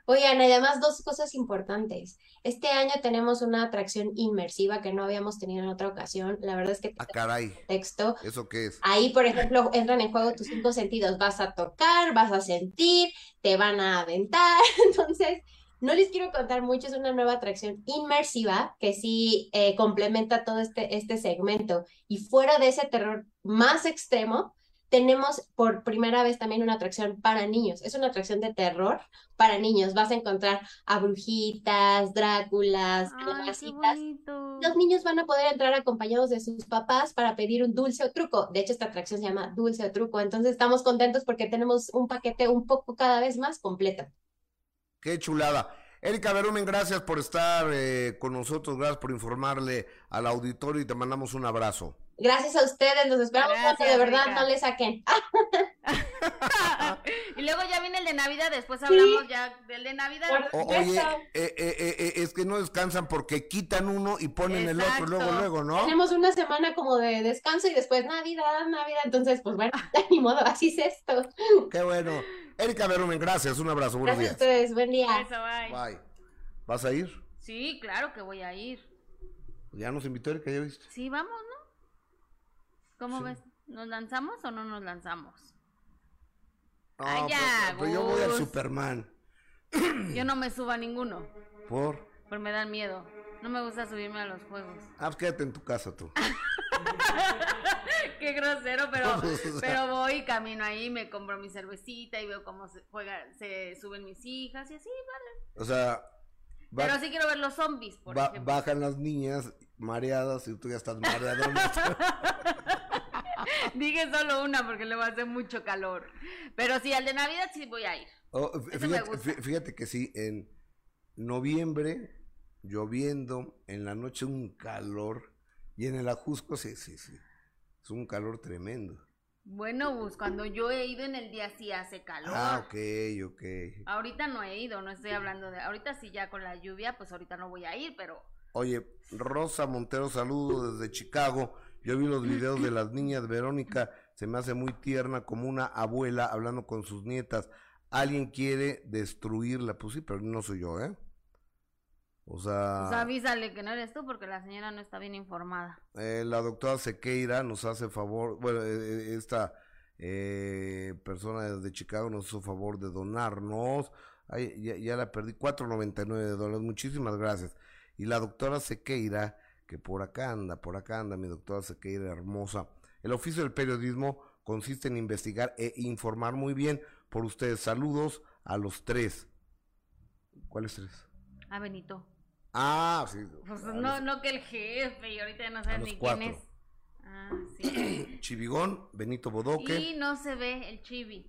Oigan, además dos cosas importantes. Este año tenemos una atracción inmersiva que no habíamos tenido en otra ocasión. La verdad es que Ah, caray, texto. ¿eso qué es? Ahí, por ejemplo, entran en juego tus cinco sentidos. Vas a tocar, vas a sentir, te van a aventar. Entonces, no les quiero contar mucho. Es una nueva atracción inmersiva que sí eh, complementa todo este, este segmento. Y fuera de ese terror más extremo, tenemos por primera vez también una atracción para niños. Es una atracción de terror para niños. Vas a encontrar a brujitas, Dráculas, Ay, qué calabacita. bonito. Los niños van a poder entrar acompañados de sus papás para pedir un dulce o truco. De hecho, esta atracción se llama dulce o truco. Entonces, estamos contentos porque tenemos un paquete un poco cada vez más completo. Qué chulada. Erika Berumen, gracias por estar eh, con nosotros, gracias por informarle al auditorio y te mandamos un abrazo. Gracias a ustedes, los esperamos Gracias, de verdad no le saquen. y luego ya viene el de Navidad, después hablamos ya del de Navidad. O- oye, eh, eh, eh, es que no descansan porque quitan uno y ponen el otro luego, luego, ¿no? Tenemos una semana como de descanso y después Navidad, Navidad. Entonces, pues bueno, ni modo, así es esto. Qué bueno. Erika Berumen, gracias, un abrazo, buenos Gracias a días. ustedes, buen día. Eso, bye. Bye. ¿Vas a ir? Sí, claro que voy a ir. Ya nos invitó Erika, ya viste. Sí, vamos, ¿no? ¿Cómo Sí. ves? ¿Nos lanzamos o no nos lanzamos? No, Ay, ya, pero, pero yo voy al. Superman. Yo no me subo a ninguno, ¿Por? porque me dan miedo. No me gusta subirme a los juegos. Ah, pues quédate en tu casa tú. Qué grosero, pero, O sea. pero voy, camino ahí, me compro mi cervecita y veo cómo se juega, se suben mis hijas y así, vale. O sea, va- Pero sí quiero ver los zombies, por ba- ejemplo. bajan las niñas mareadas y tú ya estás mareadona. Dije solo una porque le va a hacer mucho calor. Pero sí, al de Navidad sí voy a ir. Oh, fíjate, fíjate que sí, en noviembre, lloviendo, en la noche un calor, y en el Ajusco, sí, sí, sí, es un calor tremendo. Bueno, Gus, cuando yo he ido en el día sí hace calor. Ah, ok, ok. Ahorita no he ido, no estoy hablando de... Ahorita sí ya con la lluvia, pues ahorita no voy a ir, pero... Oye, Rosa Montero, saludo desde Chicago. Yo vi los videos de las niñas, Verónica se me hace muy tierna como una abuela hablando con sus nietas. Alguien quiere destruirla, pues sí, pero no soy yo, ¿eh? O sea... Pues avísale que no eres tú porque la señora no está bien informada. Eh, la doctora Sequeira nos hace favor, bueno, eh, eh, esta eh, persona de Chicago nos hizo favor de donarnos, ay, ya, ya la perdí, 4.99 de dólares, muchísimas gracias. Y la doctora Sequeira, que por acá anda, por acá anda mi doctora Sequeira hermosa. El oficio del periodismo consiste en investigar e informar muy bien por ustedes. Saludos a los tres. ¿Cuáles tres? Ah, Benito. Ah, sí. Pues a no, no que el jefe y ahorita no a los ni cuatro. quién es. Ah, sí. Chivigón, Benito Bodoque. Y no se ve el chibi.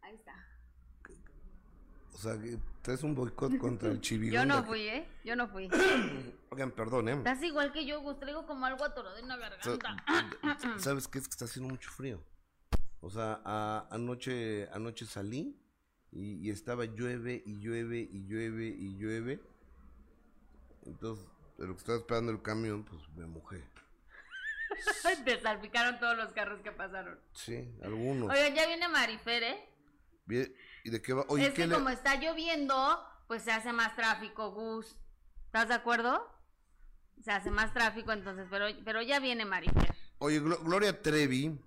Ahí está. O sea, que traes un boicot contra el chivigón. Yo no fui, ¿eh? Yo no fui. Oigan, perdón, ¿eh? Estás igual que yo, Gus. Traigo como algo atorado en la garganta. ¿Sabes qué? Es que está haciendo mucho frío. O sea, a- anoche, anoche salí y, y estaba llueve y llueve y llueve y llueve. Entonces, de lo que estaba esperando el camión, pues me mojé. Te salpicaron todos los carros que pasaron. Sí, algunos. Oigan, ya viene Marifer, ¿eh? Bien, ¿Y de qué va? Oye, es ¿qué que le- como está lloviendo, pues se hace más tráfico, Gus. ¿Estás de acuerdo? Se hace más tráfico, entonces, pero, pero ya viene Marifer. Oye, Glo- Gloria Trevi.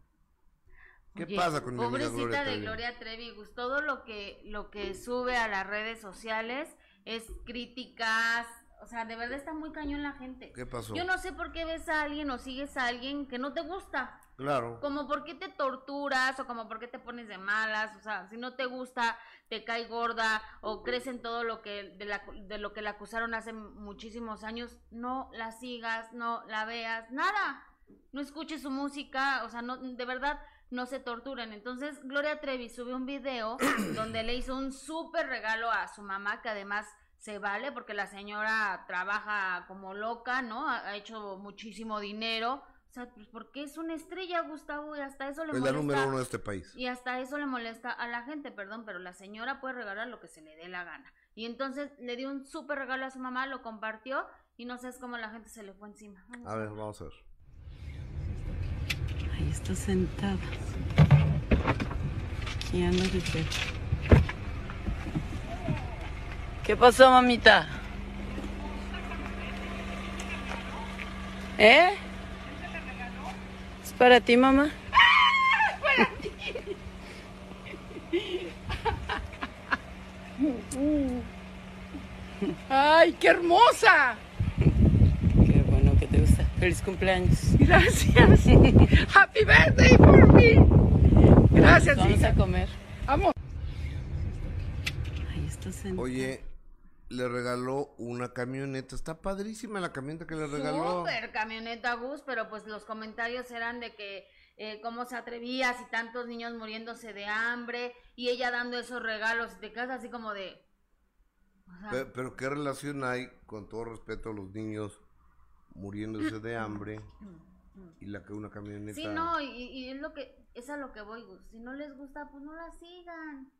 ¿Qué Oye, pasa con mi amiga Pobrecita Gloria de Trevi? Gloria Trevi, Gus. Todo lo que, lo que sube a las redes sociales es críticas. O sea, de verdad está muy cañón la gente. ¿Qué pasó? Yo no sé por qué ves a alguien o sigues a alguien que no te gusta. Claro. Como por qué te torturas o como por qué te pones de malas, o sea, si no te gusta, te cae gorda o crees en todo lo que de, la- de lo que la acusaron hace muchísimos años, no la sigas, no la veas, nada. No escuches su música, o sea, no de verdad no se torturen. Entonces, Gloria Trevi sube un video donde le hizo un súper regalo a su mamá que además se vale porque la señora trabaja como loca, ¿no? Ha, ha hecho muchísimo dinero. O sea, pues porque es una estrella, Gustavo, y hasta eso le Es la molesta. número uno de este país. Y hasta eso le molesta a la gente, perdón, pero la señora puede regalar lo que se le dé la gana. Y entonces le dio un súper regalo a su mamá, lo compartió y no sé, es como la gente se le fue encima. Vamos A ver, vamos a ver. Ahí está sentada. Aquí anda Giselle. ¿Qué pasó, mamita? ¿Eh? ¿Es para ti, mamá? ¡Ay, qué hermosa! Qué bueno que te gusta. Feliz cumpleaños. Gracias. Happy birthday for me. Gracias, Vamos hija. a comer. Vamos. Ahí está sentada. Oye, le regaló una camioneta. Está padrísima la camioneta que le regaló. Súper camioneta Gus, pero pues los comentarios eran de que eh, cómo se atrevía, si tantos niños muriéndose de hambre y ella dando esos regalos y te quedas así como de... o sea, Pe- Pero, ¿qué relación hay, con todo respeto a los niños muriéndose de hambre y la que una camioneta? Sí, no, y, y es lo que, es a lo que voy, Gus. Si no les gusta, pues no la sigan.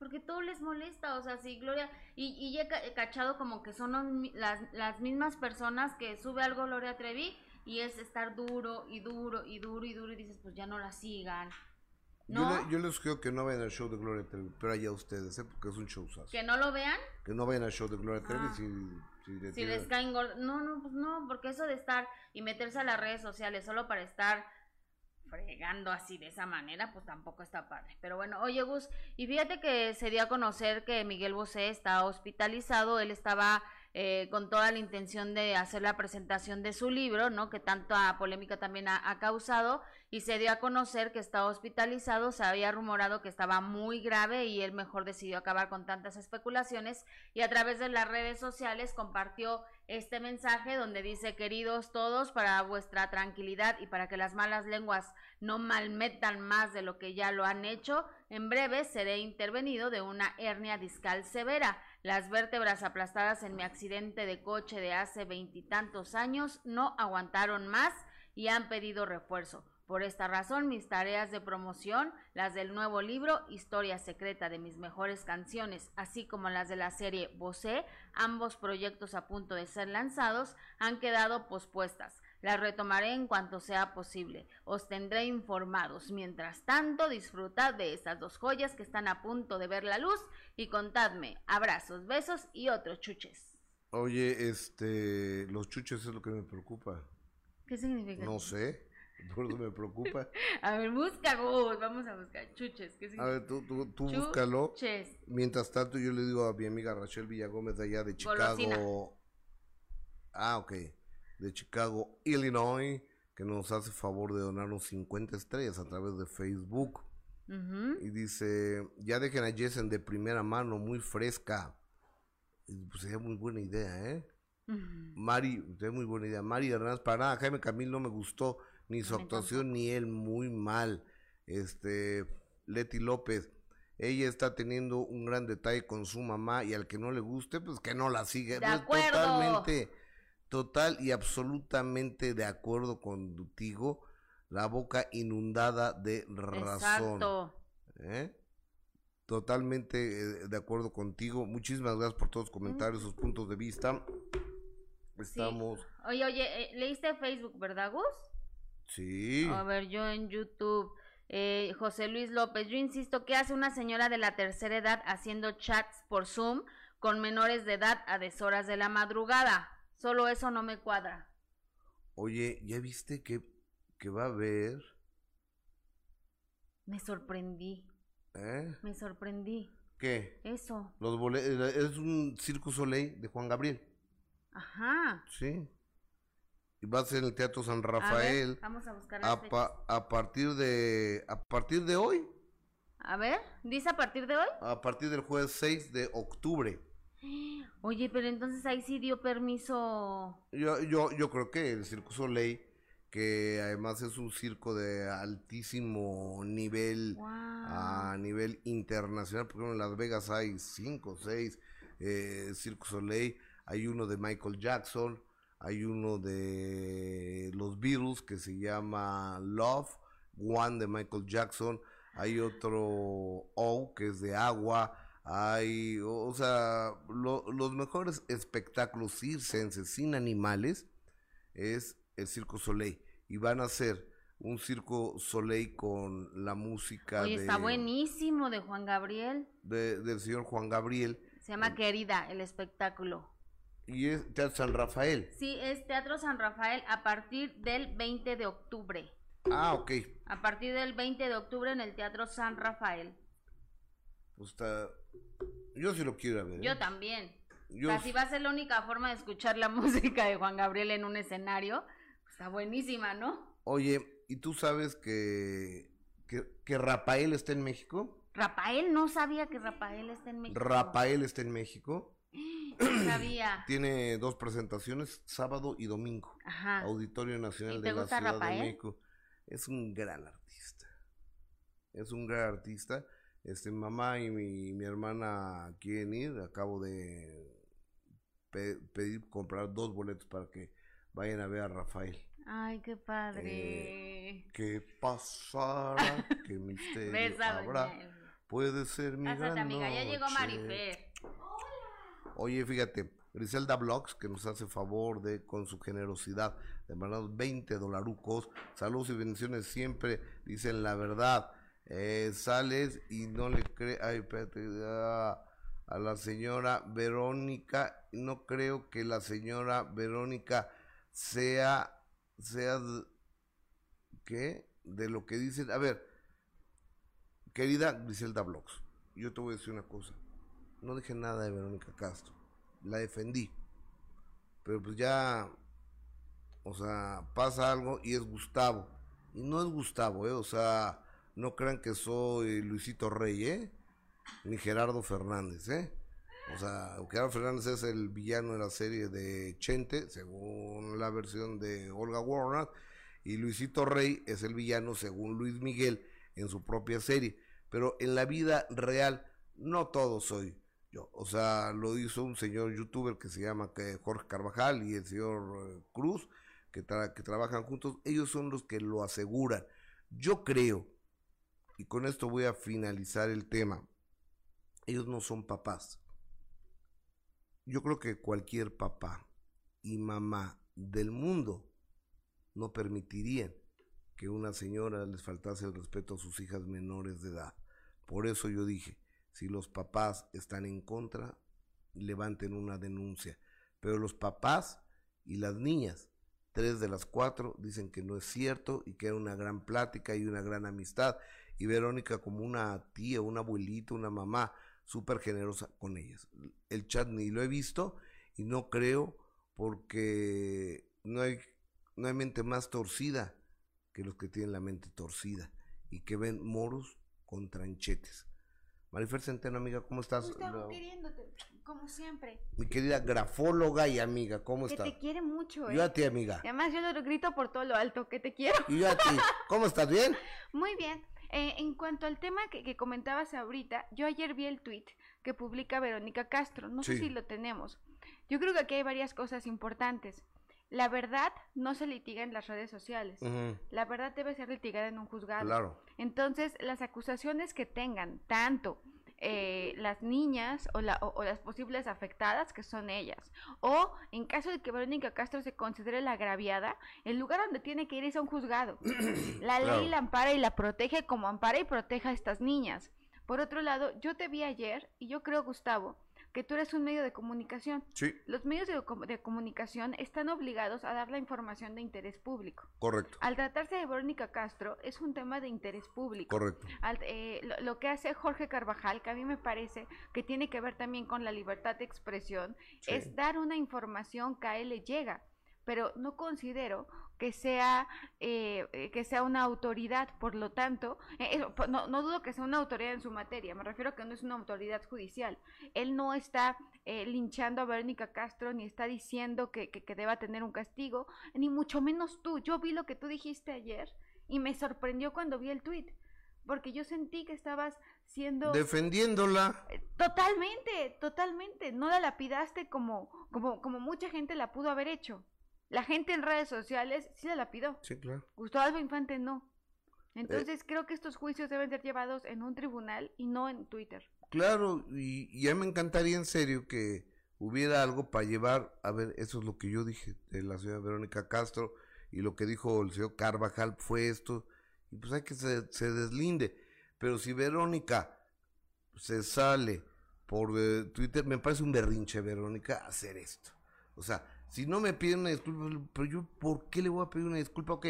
Porque todo les molesta, o sea, sí, Gloria, y, y ya he ca- he cachado como que son las, las mismas personas que sube algo Gloria Trevi y es estar duro y duro y duro y duro y dices, pues ya no la sigan. Yo, ¿No? le- yo les sugiero que no vayan al show de Gloria Trevi, pero allá ustedes, ¿eh? porque es un showzazo. Que no lo vean, Que no vayan al show de Gloria Trevi Ah. si, si si les caen gordos. No, no, pues no, porque eso de estar y meterse a las redes sociales solo para estar fregando así de esa manera, pues tampoco está padre. Pero bueno, oye Gus, y fíjate que se dio a conocer que Miguel Bosé está hospitalizado, él estaba eh, con toda la intención de hacer la presentación de su libro, ¿no? Que tanta polémica también ha, ha causado, y se dio a conocer que está hospitalizado, se había rumorado que estaba muy grave y él mejor decidió acabar con tantas especulaciones y a través de las redes sociales compartió este mensaje donde dice, queridos todos, para vuestra tranquilidad y para que las malas lenguas no malmetan más de lo que ya lo han hecho, en breve seré intervenido de una hernia discal severa. Las vértebras aplastadas en mi accidente de coche de hace veintitantos años no aguantaron más y han pedido refuerzo. Por esta razón, mis tareas de promoción, las del nuevo libro Historia Secreta de mis mejores canciones, así como las de la serie Bosé, ambos proyectos a punto de ser lanzados, han quedado pospuestas. Las retomaré en cuanto sea posible. Os tendré informados. Mientras tanto, disfrutad de estas dos joyas que están a punto de ver la luz y contadme. Abrazos, besos y otros chuches. Oye, este, los chuches es lo que me preocupa. ¿Qué significa? No sé, me preocupa. A ver, busca, vamos a buscar chuches. ¿Qué A ver, tú, tú, tú búscalo. Chuches. Mientras tanto, yo le digo a mi amiga Rachel Villagómez de allá de Chicago. Golosina. Ah, ok. De Chicago, Illinois, que nos hace favor de donarnos 50 estrellas a través de Facebook. Y dice, ya dejen a Jessen de primera mano, muy fresca. Y pues sería muy buena idea, ¿eh? Ujú. Mari, sería muy buena idea. Mari Hernández, para nada, Jaime Camil no me gustó, ni su actuación, ni él, muy mal. Este, Leti López, ella está teniendo un gran detalle con su mamá y al que no le guste, pues que no la siga. De Pues, acuerdo. Totalmente, total y absolutamente de acuerdo contigo. La boca inundada de razón. Exacto. ¿eh? totalmente eh, de acuerdo contigo. Muchísimas gracias por todos los comentarios, sus puntos de vista. Estamos. Oye, oye, eh, leíste Facebook, ¿verdad, Gus? Sí. A ver, yo en YouTube. Eh, José Luis López, yo insisto, ¿qué hace una señora de la tercera edad haciendo chats por Zoom con menores de edad a deshoras de la madrugada? Solo eso no me cuadra. Oye, ¿ya viste que, que va a haber? Me sorprendí, ¿Eh? me sorprendí. ¿Qué? Eso. Los eh, es un Circo Soleil de Juan Gabriel, Ajá. sí. Y va a ser en el Teatro San A ver, Rafael vamos a buscar a, las pa- a partir de a partir de hoy, A ver, ¿dice a partir de hoy? a partir del jueves 6 de octubre. Oye, pero entonces ahí sí dio permiso. Yo, yo, yo creo que el Circo Soleil, que además es un circo de altísimo nivel Wow. a nivel internacional, porque en Las Vegas hay cinco o seis eh, Circo Soleil, hay uno de Michael Jackson, hay uno de los Beatles que se llama Love, One de Michael Jackson, hay otro O que es de agua, hay, o, sea, lo- los mejores espectáculos circenses sin animales es el Circo Soleil y van a hacer un Circo Soleil con la música Oye, de, está buenísimo de Juan Gabriel. de- del señor Juan Gabriel Se llama Querida, el espectáculo. Y es Teatro San Rafael. Sí, es Teatro San Rafael a partir del 20 de octubre. Ah, ok. A partir del 20 de octubre en el Teatro San Rafael. Pues está... Yo sí lo quiero ver. ¿eh? Yo también. Yo Así va a ser la única forma de escuchar la música de Juan Gabriel en un escenario. Pues Está buenísima, ¿no? Oye, ¿y tú sabes que, que, que Rafael está en México? Rafael no sabía que Rafael está en México. Rafael está en México. No sabía. Tiene dos presentaciones, sábado y domingo. Ajá. Auditorio Nacional ¿Y de te la gusta Ciudad Rafael? de México. Es un gran artista. Es un gran artista. Este, mamá y mi, mi hermana quieren ir. Acabo de pe- pedir comprar dos boletos para que vayan a ver a Rafael. Ay, qué padre. ¿Qué pasará? ¿Qué misterio habrá? Puede ser mi Pásate, gran amiga. Ya llegó. Marifer. Oye, fíjate, Griselda Blogs, que nos hace favor de, con su generosidad, de mandados 20 dolarucos, saludos y bendiciones siempre, dicen la verdad, eh, sales y no le crees, ay, espérate, ah, a la señora Verónica, no creo que la señora Verónica sea, sea, ¿qué? De lo que dicen, a ver, querida Griselda Blogs, yo te voy a decir una cosa, no dije nada de Verónica Castro. La defendí. Pero pues ya, o sea, pasa algo y es Gustavo. Y no es Gustavo, ¿eh? O sea, no crean que soy Luisito Rey, ¿eh? Ni Gerardo Fernández, ¿eh? O sea, Gerardo Fernández es el villano de la serie de Chente, según la versión de Olga Warner. Y Luisito Rey es el villano, según Luis Miguel, en su propia serie. Pero en la vida real, no todo soy yo. O sea, lo hizo un señor youtuber que se llama Jorge Carvajal y el señor eh, Cruz, que, que trabajan juntos. Ellos son los que lo aseguran. Yo creo, y con esto voy a finalizar el tema, ellos no son papás. Yo creo que cualquier papá y mamá del mundo no permitirían que una señora les faltase el respeto a sus hijas menores de edad. Por eso yo dije, si los papás están en contra, levanten una denuncia. Pero los papás y las niñas, tres de las cuatro, dicen que no es cierto y que era una gran plática y una gran amistad. Y Verónica como una tía, una abuelita, una mamá, súper generosa con ellas. El chat ni lo he visto y no creo porque no hay, no hay mente más torcida que los que tienen la mente torcida y que ven moros con tranchetes. Marifer Centeno, amiga, ¿cómo estás? Gustavo, Lo- queriéndote, como siempre. Mi querida grafóloga y amiga, ¿cómo Que estás? te quiere mucho, ¿eh? Yo a ti, amiga. Y además yo lo grito por todo lo alto, que te quiero. Y yo a ti. ¿Cómo estás? ¿Bien? Muy bien. Eh, en cuanto al tema que, que comentabas ahorita, yo ayer vi el tweet que publica Verónica Castro. No sé si lo tenemos. Yo creo que aquí hay varias cosas importantes. La verdad no se litiga en las redes sociales. La verdad debe ser litigada en un juzgado. Claro. Entonces, las acusaciones que tengan, tanto eh, las niñas o, la, o, o las posibles afectadas, que son ellas. O en caso de que Verónica Castro se considere la agraviada, el lugar donde tiene que ir es a un juzgado. La Claro. ley la ampara y la protege como ampara y protege a estas niñas. Por otro lado, yo te vi ayer y yo creo, Gustavo, que tú eres un medio de comunicación. Sí, Los medios de, com- de comunicación están obligados a dar la información de interés público. correcto, Al tratarse de Verónica Castro, es un tema de interés público. correcto. Al- eh, lo, lo que hace Jorge Carvajal, que a mí me parece que tiene que ver también con la libertad de expresión, Sí. es dar una información que a él le llega. Pero no considero que sea eh, eh, que sea una autoridad, por lo tanto, eh, eh, no, no dudo que sea una autoridad en su materia, me refiero a que no es una autoridad judicial. Él no está eh, linchando a Verónica Castro, ni está diciendo que, que, que deba tener un castigo, ni mucho menos tú. Yo vi lo que tú dijiste ayer y me sorprendió cuando vi el tweet, porque yo sentí que estabas siendo... Defendiéndola, Totalmente, totalmente. No la lapidaste como, como, como mucha gente la pudo haber hecho. La gente en redes sociales sí la lapidó. sí, claro. Gustavo Infante no. Entonces creo que estos juicios deben ser llevados en un tribunal y no en Twitter. Claro, y, y a mí me encantaría en serio que hubiera algo para llevar, a ver, eso es lo que yo dije de la señora Verónica Castro y lo que dijo el señor Carvajal fue esto, y pues hay que se, se deslinde, pero si Verónica se sale por eh, Twitter, me parece un berrinche, Verónica, hacer esto. O sea, si no me piden una disculpa, pero yo, ¿por qué le voy a pedir una disculpa? Ok,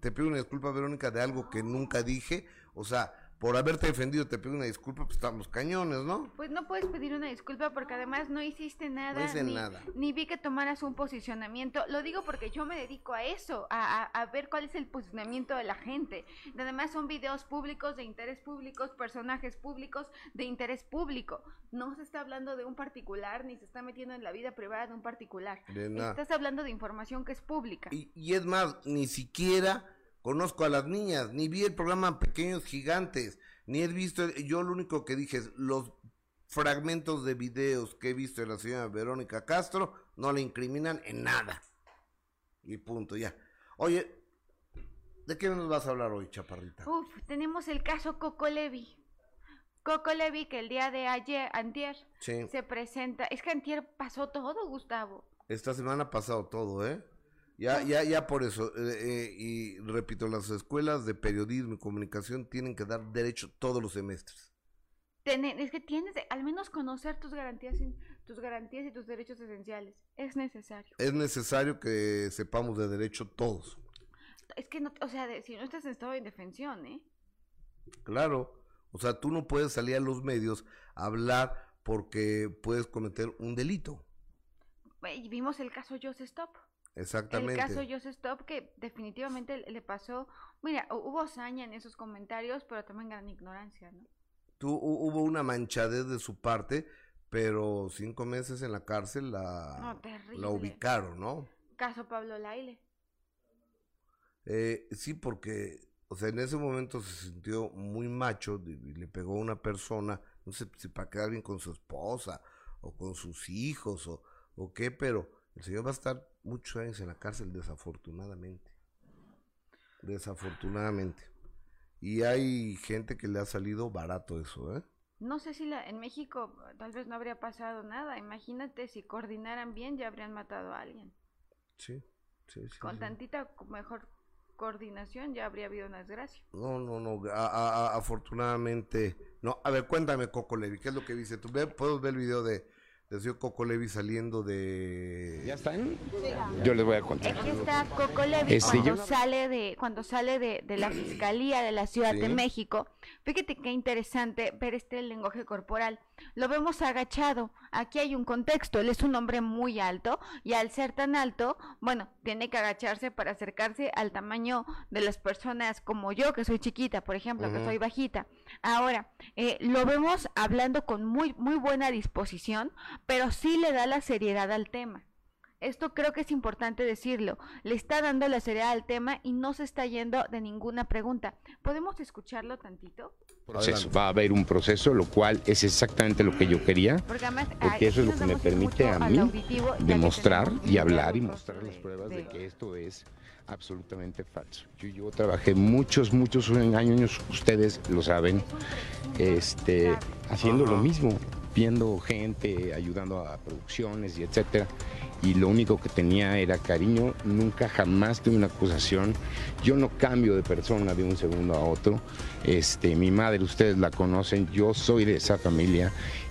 te pido una disculpa, Verónica, de algo que nunca dije, o sea, por haberte defendido te pido una disculpa, pues estamos cañones, ¿no? Pues no puedes pedir una disculpa porque además no hiciste nada, No hice ni, nada. ni vi que tomaras un posicionamiento. Lo digo porque yo me dedico a eso, a, a- a ver cuál es el posicionamiento de la gente. Además son videos públicos, de interés públicos, personajes públicos, de interés público. No se está hablando de un particular, ni se está metiendo en la vida privada de un particular. De nada. Estás hablando de información que es pública. Y, y es más, ni siquiera conozco a las niñas, ni vi el programa Pequeños Gigantes, ni he visto, yo lo único que dije es los fragmentos de videos que he visto de la señora Verónica Castro no le incriminan en nada. Y punto, ya. Oye, ¿de qué nos vas a hablar hoy, chaparrita? Uf, tenemos el caso Coco Levi. Coco Levi que el día de ayer, antier, Sí, se presenta. Es que antier pasó todo, Gustavo. esta semana ha pasado todo, ¿eh? Ya, ya, ya por eso, eh, eh, y repito, las escuelas de periodismo y comunicación tienen que dar derecho todos los semestres. Es que tienes de- al menos conocer tus garantías, tus garantías y tus derechos esenciales. Es necesario. Es necesario que sepamos de derecho todos. Es que no, o sea, de- si no estás en estado de indefensión, ¿eh? Claro. O sea, tú no puedes salir a los medios a hablar porque puedes cometer un delito. Y vimos el caso Just Stop. Exactamente. El caso Just Stop que definitivamente le- pasó. Mira, hu- hubo saña en esos comentarios, pero también gran ignorancia, ¿no? Tú, hu- hubo una manchadez de su parte, pero cinco meses en la cárcel la, No, la ubicaron, ¿no? Caso Pablo Laile. Eh, sí, porque, o sea, en ese momento se sintió muy macho y y le pegó a una persona, no sé si para quedar bien con su esposa o con sus hijos o, o qué, pero el señor va a estar muchos años en la cárcel, desafortunadamente. Desafortunadamente. Y hay gente que le ha salido barato eso, ¿eh? No sé si la, en México tal vez no habría pasado nada. Imagínate si coordinaran bien ya habrían matado a alguien. Sí, sí, sí. Con sí. tantita mejor coordinación ya habría habido una desgracia. No, no, no, a- a- a- afortunadamente. No, a ver, cuéntame, Coco Levi, ¿qué es lo que dice? ¿Tú puedes ver el video de, del señor Coco Levi saliendo de... ¿Ya están? Yo les voy a contar. Aquí está Coco Levi cuando sale de cuando sale de, de la fiscalía de la Ciudad de. México. Fíjate qué interesante ver este lenguaje corporal. Lo vemos agachado. Aquí hay un contexto. Él es un hombre muy alto y al ser tan alto, bueno, tiene que agacharse para acercarse al tamaño de las personas como yo, que soy chiquita, por ejemplo, que soy bajita. Ahora, eh, lo vemos hablando con muy muy buena disposición, pero sí le da la seriedad al tema. Esto creo que es importante decirlo. Le está dando la seriedad al tema y no se está yendo de ninguna pregunta. ¿Podemos escucharlo tantito? Proceso. Va a haber un proceso, lo cual es exactamente lo que yo quería, Porque además porque eso es lo que me permite a mí demostrar y hablar y mostrar las pruebas de que esto es absolutamente falso. Yo, yo trabajé muchos, muchos años, ustedes lo saben, este, haciendo lo mismo, viendo gente, ayudando a producciones y etcétera. Y lo único que tenía era cariño, nunca jamás tuve una acusación. Yo no cambio de persona de un segundo a otro. Este, mi madre, ustedes la conocen, yo soy de esa familia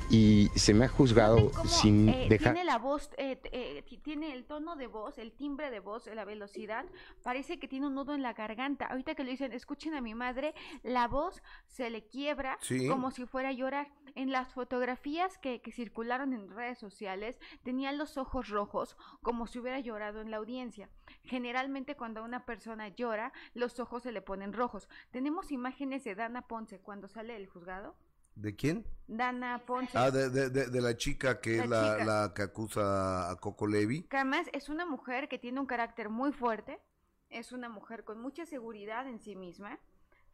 y se me ha juzgado sin eh, dejar. Tiene la voz, eh, eh, ti- tiene el tono de voz, el timbre de voz, la velocidad. Parece que tiene un nudo en la garganta. Ahorita que le dicen, escuchen a mi madre, la voz se le quiebra Sí. como si fuera a llorar. En las fotografías que, que circularon en redes sociales, tenía los ojos rojos como si hubiera llorado en la audiencia. Generalmente cuando una persona llora, los ojos se le ponen rojos. Tenemos imágenes de Dana Ponce cuando sale del juzgado. ¿De quién? Dana Ponce. Ah, de, de, de, de la chica que La es la, chica. la que acusa a Coco Levi. que además es una mujer que tiene un carácter muy fuerte, es una mujer con mucha seguridad en sí misma.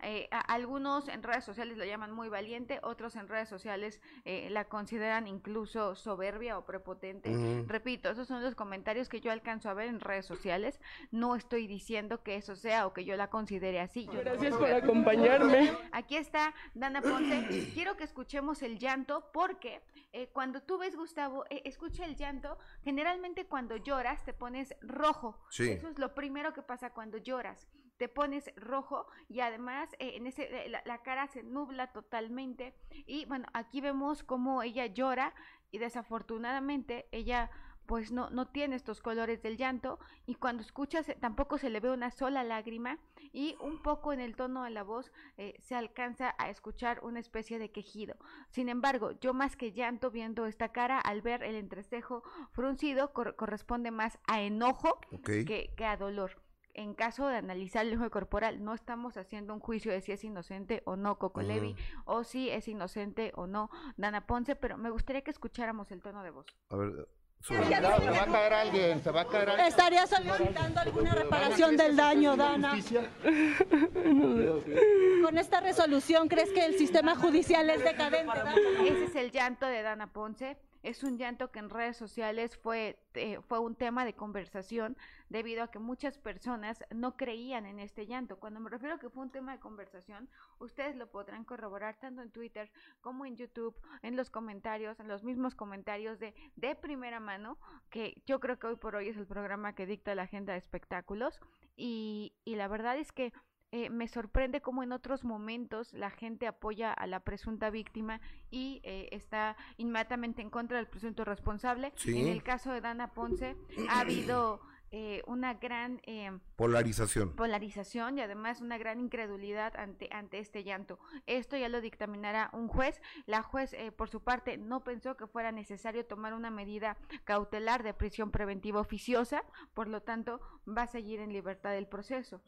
Eh, algunos en redes sociales lo llaman muy valiente, otros en redes sociales eh, la consideran incluso soberbia o prepotente. Repito, esos son los comentarios que yo alcanzo a ver en redes sociales. No estoy diciendo que eso sea o que yo la considere así. Yo Gracias por acompañarme. Aquí está Dana Ponce. Quiero que escuchemos el llanto porque eh, cuando tú ves, Gustavo, eh, escucha el llanto, generalmente cuando lloras te pones rojo. Sí. Eso es lo primero que pasa cuando lloras. Te pones rojo y además eh, en ese, eh, la, la cara se nubla totalmente. Y bueno, aquí vemos cómo ella llora y desafortunadamente ella pues no, no tiene estos colores del llanto y cuando escuchas tampoco se le ve una sola lágrima y un poco en el tono de la voz eh, se alcanza a escuchar una especie de quejido. Sin embargo, yo más que llanto viendo esta cara, al ver el entrecejo fruncido, cor- corresponde más a enojo que, que a dolor. En caso de analizar el lenguaje corporal, no estamos haciendo un juicio de si es inocente o no Coco Levi, o si es inocente o no Dana Ponce, pero me gustaría que escucháramos el tono de voz. A ver, Se va a caer alguien, se va a caer alguien. ¿Estaría solicitando alguna reparación del daño, Dana? Con esta resolución, ¿crees que el sistema judicial es decadente? Dana? Ese es el llanto de Dana Ponce. Es un llanto que en redes sociales fue, eh, fue un tema de conversación debido a que muchas personas no creían en este llanto. Cuando me refiero a que fue un tema de conversación, ustedes lo podrán corroborar tanto en Twitter como en YouTube, en los comentarios, en los mismos comentarios de, de primera mano, que yo creo que hoy por hoy es el programa que dicta la agenda de espectáculos. Y, y la verdad es que eh, me sorprende cómo en otros momentos la gente apoya a la presunta víctima y eh, está inmediatamente en contra del presunto responsable. Sí. En el caso de Dana Ponce ha habido eh, una gran eh, Polarización. polarización y además una gran incredulidad ante, ante este llanto. Esto ya lo dictaminará un juez. La juez, eh, por su parte, no pensó que fuera necesario tomar una medida cautelar de prisión preventiva oficiosa, por lo tanto, va a seguir en libertad del proceso.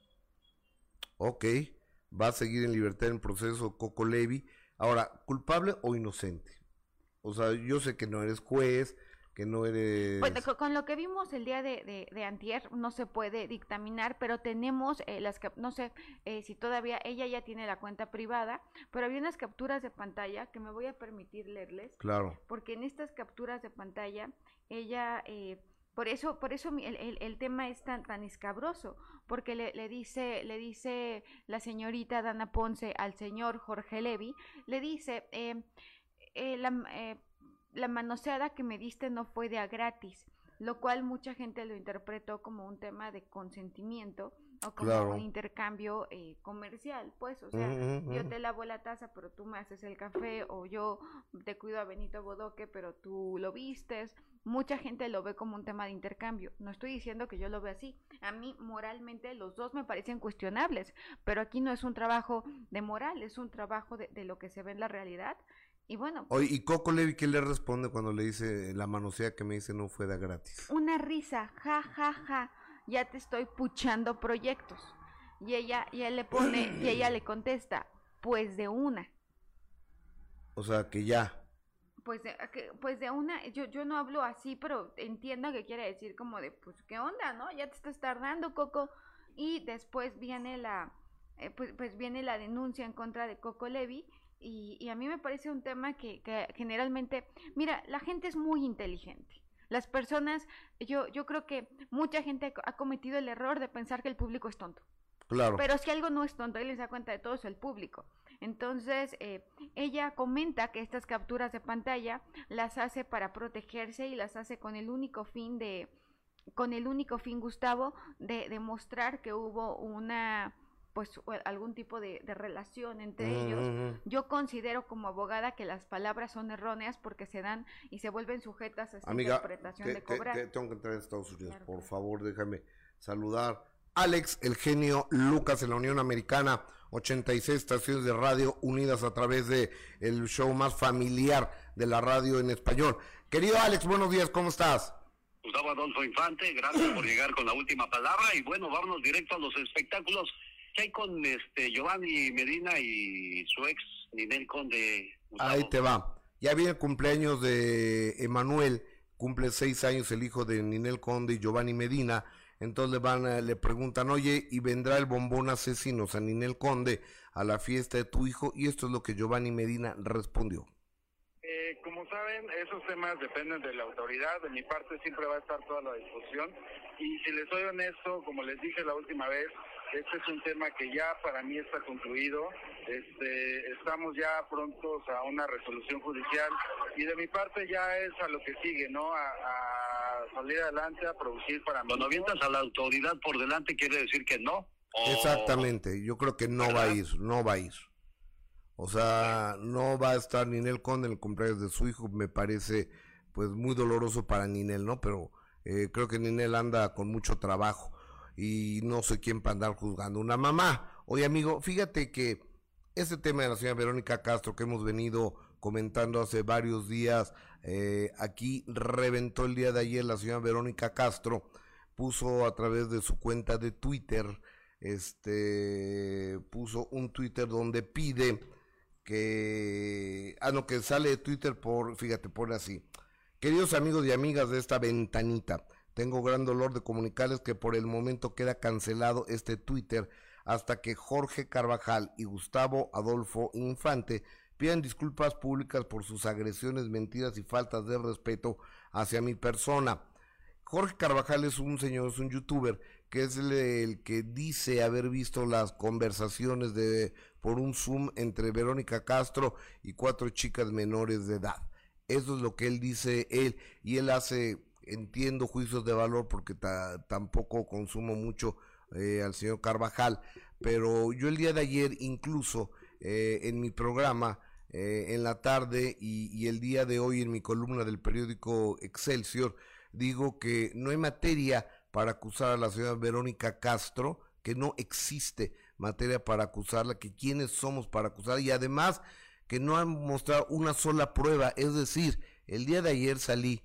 Ok. Va a seguir en libertad en proceso Coco Levi. Ahora, ¿culpable o inocente? O sea, yo sé que no eres juez, que no eres... Bueno, co- con lo que vimos el día de, de, de antier no se puede dictaminar, pero tenemos eh, las no sé eh, si todavía ella ya tiene la cuenta privada, pero había unas capturas de pantalla que me voy a permitir leerles, Claro. porque en estas capturas de pantalla ella eh, por eso por eso el, el- el tema es tan tan escabroso porque le, le dice le dice la señorita Dana Ponce al señor Jorge Levi le dice eh, eh, la, eh, la manoseada que me diste no fue de a gratis lo cual mucha gente lo interpretó como un tema de consentimiento o como Claro. un intercambio eh, comercial, pues, o sea, yo te lavo la taza, pero tú me haces el café, o yo te cuido a Benito Bodoque, pero tú lo vistes. Mucha gente lo ve como un tema de intercambio. No estoy diciendo que yo lo vea así. A mí, moralmente, los dos me parecen cuestionables, pero aquí no es un trabajo de moral, es un trabajo de, de lo que se ve en la realidad. Y bueno, Oye, ¿y Coco Levi qué le responde cuando le dice la manosea que me dice no fue de gratis? una risa, ja, ja, ja, ya te estoy puchando proyectos. Y ella, y él le pone, y ella le contesta, pues de una. O sea, que ya. Pues de, pues de una, yo, yo no hablo así, pero entiendo que quiere decir como de, pues, ¿qué onda, no? Ya te estás tardando, Coco. Y después viene la, eh, pues, pues viene la denuncia en contra de Coco Levi. Y, y a mí me parece un tema que, que generalmente, mira, la gente es muy inteligente. Las personas, yo, yo creo que mucha gente ha cometido el error de pensar que el público es tonto. Claro. Pero si algo no es tonto, él se da cuenta de todo eso el público. Entonces, eh, ella comenta que estas capturas de pantalla las hace para protegerse y las hace con el único fin de, con el único fin, Gustavo, de demostrar que hubo una pues algún tipo de, relación entre ellos. Yo considero como abogada que las palabras son erróneas porque se dan y se vuelven sujetas a esta interpretación de cobrar. tengo que entrar en Estados Unidos, por favor, déjame saludar. Alex, el genio Lucas en la Unión Americana, 86 estaciones de radio unidas a través de el show más familiar de la radio en español. Querido Alex, buenos días, ¿cómo estás? Gustavo Adolfo Infante, gracias por llegar con la última palabra y bueno, vámonos directo a los espectáculos. ¿Qué hay con este Giovanni Medina y su ex Ninel Conde? Ahí te va. Ya viene el cumpleaños de Emanuel, cumple seis años el hijo de Ninel Conde y Giovanni Medina entonces le van, le preguntan, oye, y vendrá el bombón asesino San Ninel Conde a la fiesta de tu hijo, y esto es lo que Giovanni Medina respondió. Eh, como saben, esos temas dependen de la autoridad. De mi parte siempre va a estar toda la discusión. Y si les soy honesto, como les dije la última vez, este es un tema que ya para mí está concluido. Este, estamos ya prontos a una resolución judicial y de mi parte ya es a lo que sigue, ¿no? A, salir adelante, a producir para mí. Cuando avientas a la autoridad por delante quiere decir que no. Exactamente, yo creo que no va a ir, no va a ir. O sea, no va a estar Ninel Conde en el cumpleaños de su hijo, me parece pues muy doloroso para Ninel, ¿no? Pero eh, creo que Ninel anda con mucho trabajo y no sé quién para andar juzgando una mamá. Oye, amigo, fíjate que ese tema de la señora Verónica Castro que hemos venido comentando hace varios días, eh, aquí reventó el día de ayer la señora Verónica Castro, puso a través de su cuenta de Twitter, este, puso un Twitter donde pide que, ah, no, que sale de Twitter por, fíjate, pone así, queridos amigos y amigas de esta ventanita, tengo gran dolor de comunicarles que por el momento queda cancelado este Twitter hasta que Jorge Carvajal y Gustavo Adolfo Infante pidan disculpas públicas por sus agresiones, mentiras y faltas de respeto hacia mi persona. Jorge Carvajal es un señor, es un youtuber que es el, que dice haber visto las conversaciones de por un Zoom entre Verónica Castro y cuatro chicas menores de edad. Eso es lo que él dice él y él hace entiendo juicios de valor porque tampoco consumo mucho eh, al señor Carvajal, pero yo el día de ayer incluso eh, en mi programa eh, en la tarde y, el día de hoy en mi columna del periódico Excelsior digo que no hay materia para acusar a la señora Verónica Castro, que no existe materia para acusarla, que quiénes somos para acusar y además que no han mostrado una sola prueba, es decir, el día de ayer salí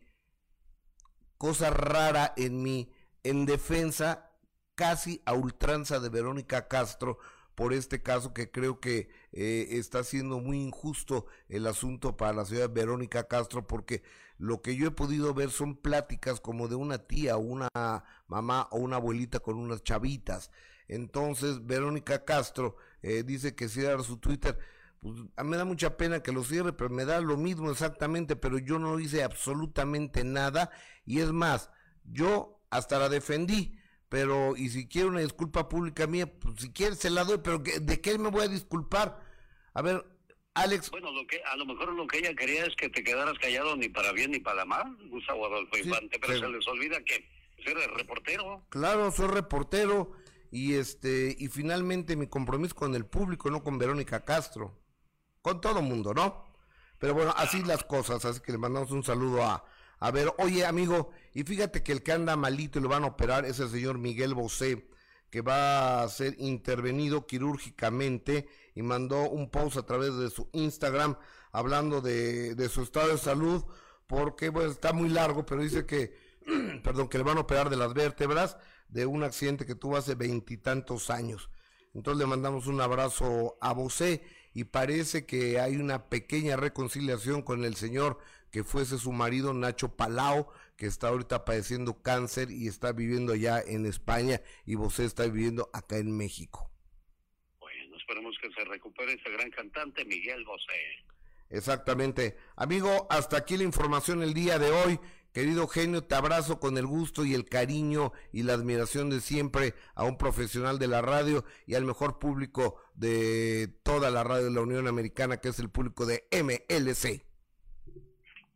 cosa rara en mí, en defensa casi a ultranza de Verónica Castro por este caso que creo que eh, está siendo muy injusto el asunto para la ciudad de Verónica Castro porque lo que yo he podido ver son pláticas como de una tía una mamá o una abuelita con unas chavitas. Entonces Verónica Castro eh, dice que cierra su Twitter. Pues, me da mucha pena que lo cierre, pero me da lo mismo exactamente, pero yo no hice absolutamente nada y es más, yo hasta la defendí, pero y si quiere una disculpa pública mía, pues si quiere se la doy, pero ¿de qué me voy a disculpar? A ver, Alex. Bueno, lo que, a lo mejor lo que ella quería es que te quedaras callado ni para bien ni para mal, Gustavo Adolfo Infante, pero, se les olvida que eres reportero. Claro, soy reportero y este y finalmente mi compromiso con el público, no con Verónica Castro con todo mundo, ¿no? Pero bueno, así las cosas, así que le mandamos un saludo a, a ver, oye amigo, y fíjate que el que anda malito y lo van a operar es el señor Miguel Bosé, que va a ser intervenido quirúrgicamente y mandó un post a través de su Instagram hablando de, su estado de salud, porque está muy largo, pero dice que, perdón, que le van a operar de las vértebras de un accidente que tuvo hace veintitantos años. Entonces le mandamos un abrazo a Bosé y parece que hay una pequeña reconciliación con el señor que fuese su marido Nacho Palao, que está ahorita padeciendo cáncer y está viviendo allá en España y vos está viviendo acá en México. Bueno, esperemos que se recupere ese gran cantante Miguel Bosé. Exactamente. Amigo, hasta aquí la información el día de hoy. Querido genio, te abrazo con el gusto y el cariño y la admiración de siempre a un profesional de la radio y al mejor público de toda la radio de la Unión Americana, que es el público de MLC.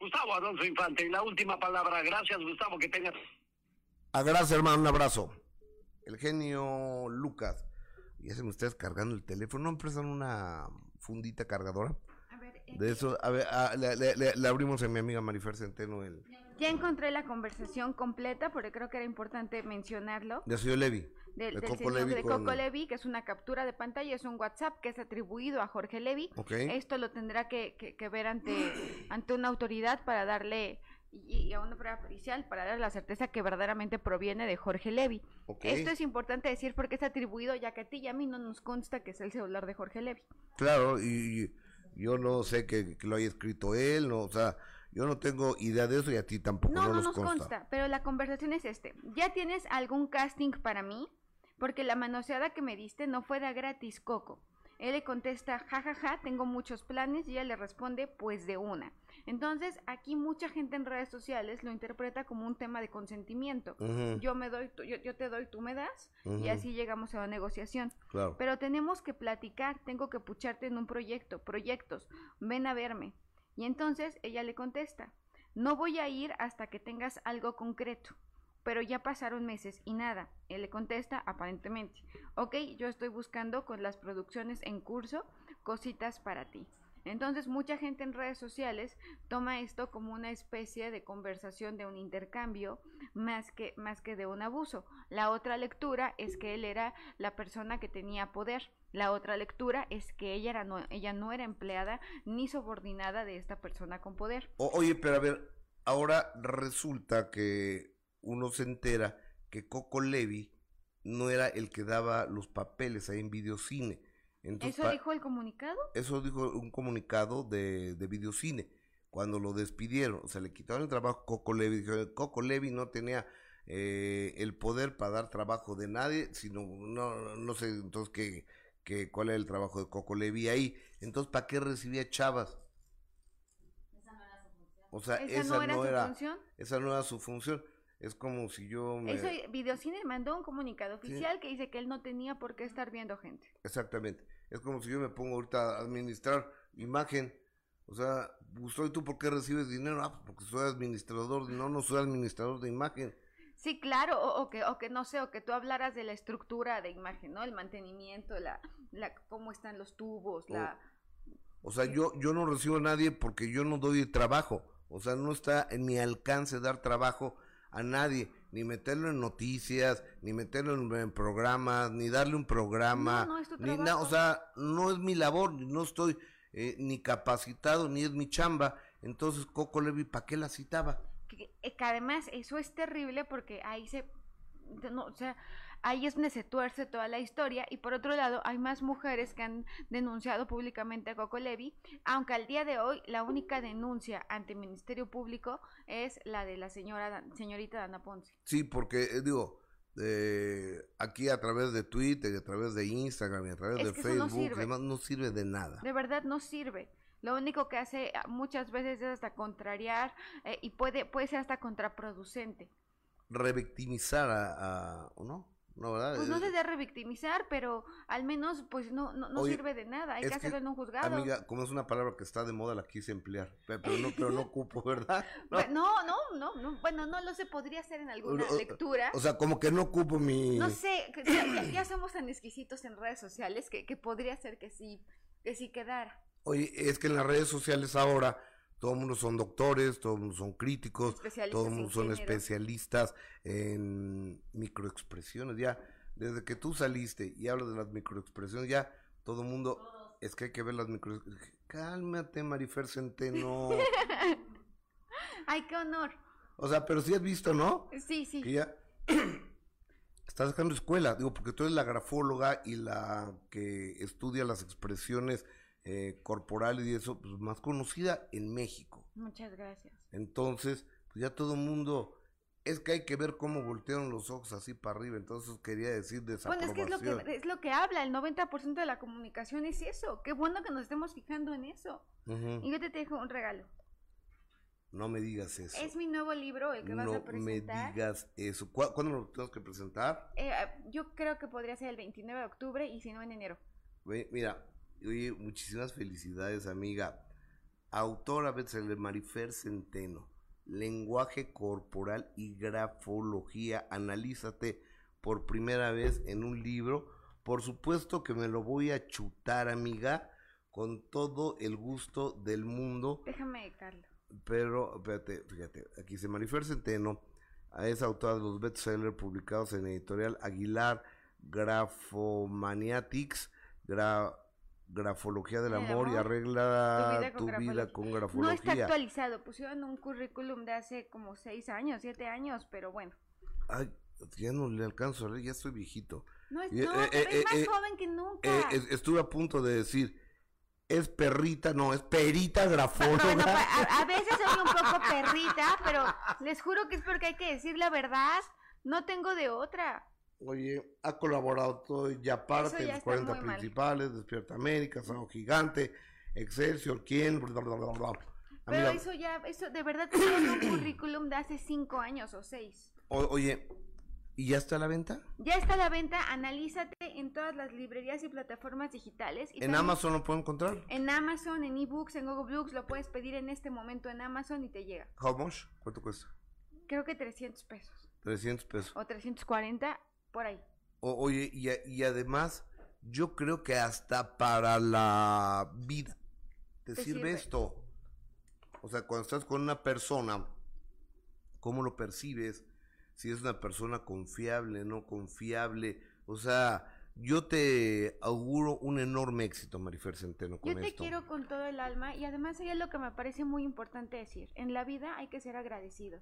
Gustavo Alonso Infante, y la última palabra. Gracias, Gustavo, que tengas. A gracias, hermano, un abrazo. El genio Lucas. Ya se me está descargando el teléfono. ¿No me una fundita cargadora? A ver, de eso, a ver, ah, le, abrimos a mi amiga Marifer Centeno el... Ya encontré la conversación completa, porque creo que era importante mencionarlo. De señor Levi. De, del Coco señor de Coco Levi, que es una captura de pantalla, es un WhatsApp que es atribuido a Jorge Levi. Esto lo tendrá que, que, ver ante, ante una autoridad para darle y, a una prueba pericial para dar la certeza que verdaderamente proviene de Jorge Levi. Esto es importante decir porque es atribuido, ya que a ti y a mí no nos consta que es el celular de Jorge Levi. Claro, y yo no sé que, que lo haya escrito él, no, o sea, yo no tengo idea de eso y a ti tampoco. No, no, nos, consta. Pero la conversación es este. ¿Ya tienes algún casting para mí? Porque la manoseada que me diste no fue de gratis, Coco. Él le contesta, jajaja, ja, ja, tengo muchos planes y ella le responde, pues de una. Entonces, aquí mucha gente en redes sociales lo interpreta como un tema de consentimiento. Yo me doy, yo, yo, te doy, tú me das, y así llegamos a la negociación. Pero tenemos que platicar, tengo que pucharte en un proyecto, proyectos, ven a verme. Y entonces ella le contesta, no voy a ir hasta que tengas algo concreto. Pero ya pasaron meses y nada. Él le contesta, aparentemente, ok, yo estoy buscando con las producciones en curso cositas para ti. Entonces mucha gente en redes sociales toma esto como una especie de conversación de un intercambio más que, más que de un abuso. La otra lectura es que él era la persona que tenía poder. La otra lectura es que ella, era no, ella no era empleada ni subordinada de esta persona con poder. oye, pero a ver, ahora resulta que uno se entera que Coco Levi no era el que daba los papeles ahí en videocine ¿Eso dijo el comunicado? Eso dijo un comunicado de, de videocine, cuando lo despidieron, o sea, le quitaron el trabajo a Coco Levi, dijo, Coco Levi no tenía eh, el poder para dar trabajo de nadie, sino, no, no sé entonces qué, qué, cuál era el trabajo de Coco Levi ahí, entonces, ¿para qué recibía chavas? Esa no era su función. O sea, esa, no era, su función? Esa no era su función. Es como si yo me... Eso, Videocine mandó un comunicado oficial que dice que él no tenía por qué estar viendo gente. Exactamente. Es como si yo me pongo ahorita a administrar imagen. O sea, pues, ¿soy tú por qué recibes dinero? Ah, porque soy administrador. No, no soy administrador de imagen. Sí, claro, o, que, o que no sé, o que tú hablaras de la estructura de imagen, ¿no? El mantenimiento, la, la cómo están los tubos, la... O sea, yo, yo no recibo a nadie porque yo no doy trabajo. O sea, no está en mi alcance dar trabajo a nadie, ni meterlo en noticias, ni meterlo en, programas, ni darle un programa, ni nada, o sea, no es mi labor, no estoy eh, ni capacitado, ni es mi chamba, entonces Coco Levi, ¿para qué la citaba? Que, que, además eso es terrible porque ahí se, no, o sea, ahí es donde se tuerce toda la historia y por otro lado hay más mujeres que han denunciado públicamente a Coco Levi, aunque al día de hoy la única denuncia ante el Ministerio Público es la de la señora señorita Dana Ponce. Sí, porque eh, digo, eh, aquí a través de Twitter, a través de Instagram y a través de Facebook, no sirve. no sirve de nada. De verdad no sirve. Lo único que hace ah, muchas veces es hasta contrariar eh, y puede, puede ser hasta contraproducente. Revictimizar a, a ¿no? No, ¿verdad? Pues no se debe revictimizar, pero al menos pues no, no, sirve de nada, hay que hacerlo en un juzgado. Amiga, como es una palabra que está de moda, la quise emplear, pero no, pero no ocupo, ¿verdad? No. no, no, no, bueno, no lo sé, podría hacer en alguna lectura. O sea, como que no ocupo mi... No sé, ya, somos tan exquisitos en redes sociales que, que podría ser que sí, que sí quedara. Oye, es que en las redes sociales ahora todo el mundo son doctores, todo el mundo son críticos, todo el mundo son especialistas en microexpresiones. Ya, desde que tú saliste y hablas de las microexpresiones, ya todo el mundo, es que hay que ver las microexpresiones. Cálmate, Marifer Centeno. Ay, qué honor. O sea, pero sí has visto, ¿no? Sí, sí. Que ya estás sacando escuela, digo, porque tú eres la grafóloga y la que estudia las expresiones eh, corporal y eso, pues más conocida en México. Muchas gracias. Entonces, pues ya todo el mundo, es que hay que ver cómo voltearon los ojos así para arriba, entonces quería decir Bueno, es que es lo que, es lo que habla, el 90% de la comunicación es eso, qué bueno que nos estemos fijando en eso. Y yo te dejo un regalo. No me digas eso. Es mi nuevo libro el que vas a presentar. No me digas eso. ¿Cuándo lo tenemos que presentar? Eh, yo creo que podría ser el 29 de octubre y si no en enero. Mira, oye, muchísimas felicidades, amiga. Autora bestseller Marifer Centeno. Lenguaje corporal y grafología. Analízate por primera vez en un libro. Por supuesto que me lo voy a chutar, amiga, con todo el gusto del mundo. Déjame, Carlos pero, espérate, fíjate, aquí se Marifer Centeno es autora de los bestsellers publicados en editorial Aguilar, Grafomaniatics, Grafología del Amor y Arregla tu vida, con, grafología. No está actualizado, pusieron un currículum de hace como seis años, siete años, pero bueno. Ay, ya no le alcanzo a leer, ya estoy viejito. No, es, no, eh, eh, más eh, joven que nunca. estuve a punto de decir, es perrita, no, es perita grafóloga. a, veces soy un poco perrita, pero les juro que es porque hay que decir la verdad. No tengo de otra. Oye, ha colaborado todo ya parte de los 40 principales, Despierta América, Sao Gigante, Excelsior, ¿quién? Pero eso ya, eso de verdad es un currículum de hace cinco años o seis. oye, ¿Y ya está a la venta? Ya está a la venta, analízate en todas las librerías y plataformas digitales. ¿En Amazon lo puedo encontrar? En Amazon, en eBooks, en Google Books, lo puedes pedir en este momento en Amazon y te llega. ¿How much? ¿Cuánto cuesta? Creo que 300 pesos. 300 pesos. O 340, por ahí. oye, y, y, además, yo creo que hasta para la vida te, sirve esto. O sea, cuando estás con una persona, ¿cómo lo percibes? si es una persona confiable, no confiable. O sea, yo te auguro un enorme éxito, Marifer Centeno, con Yo te quiero con todo el alma y además hay lo que me parece muy importante decir. En la vida hay que ser agradecido.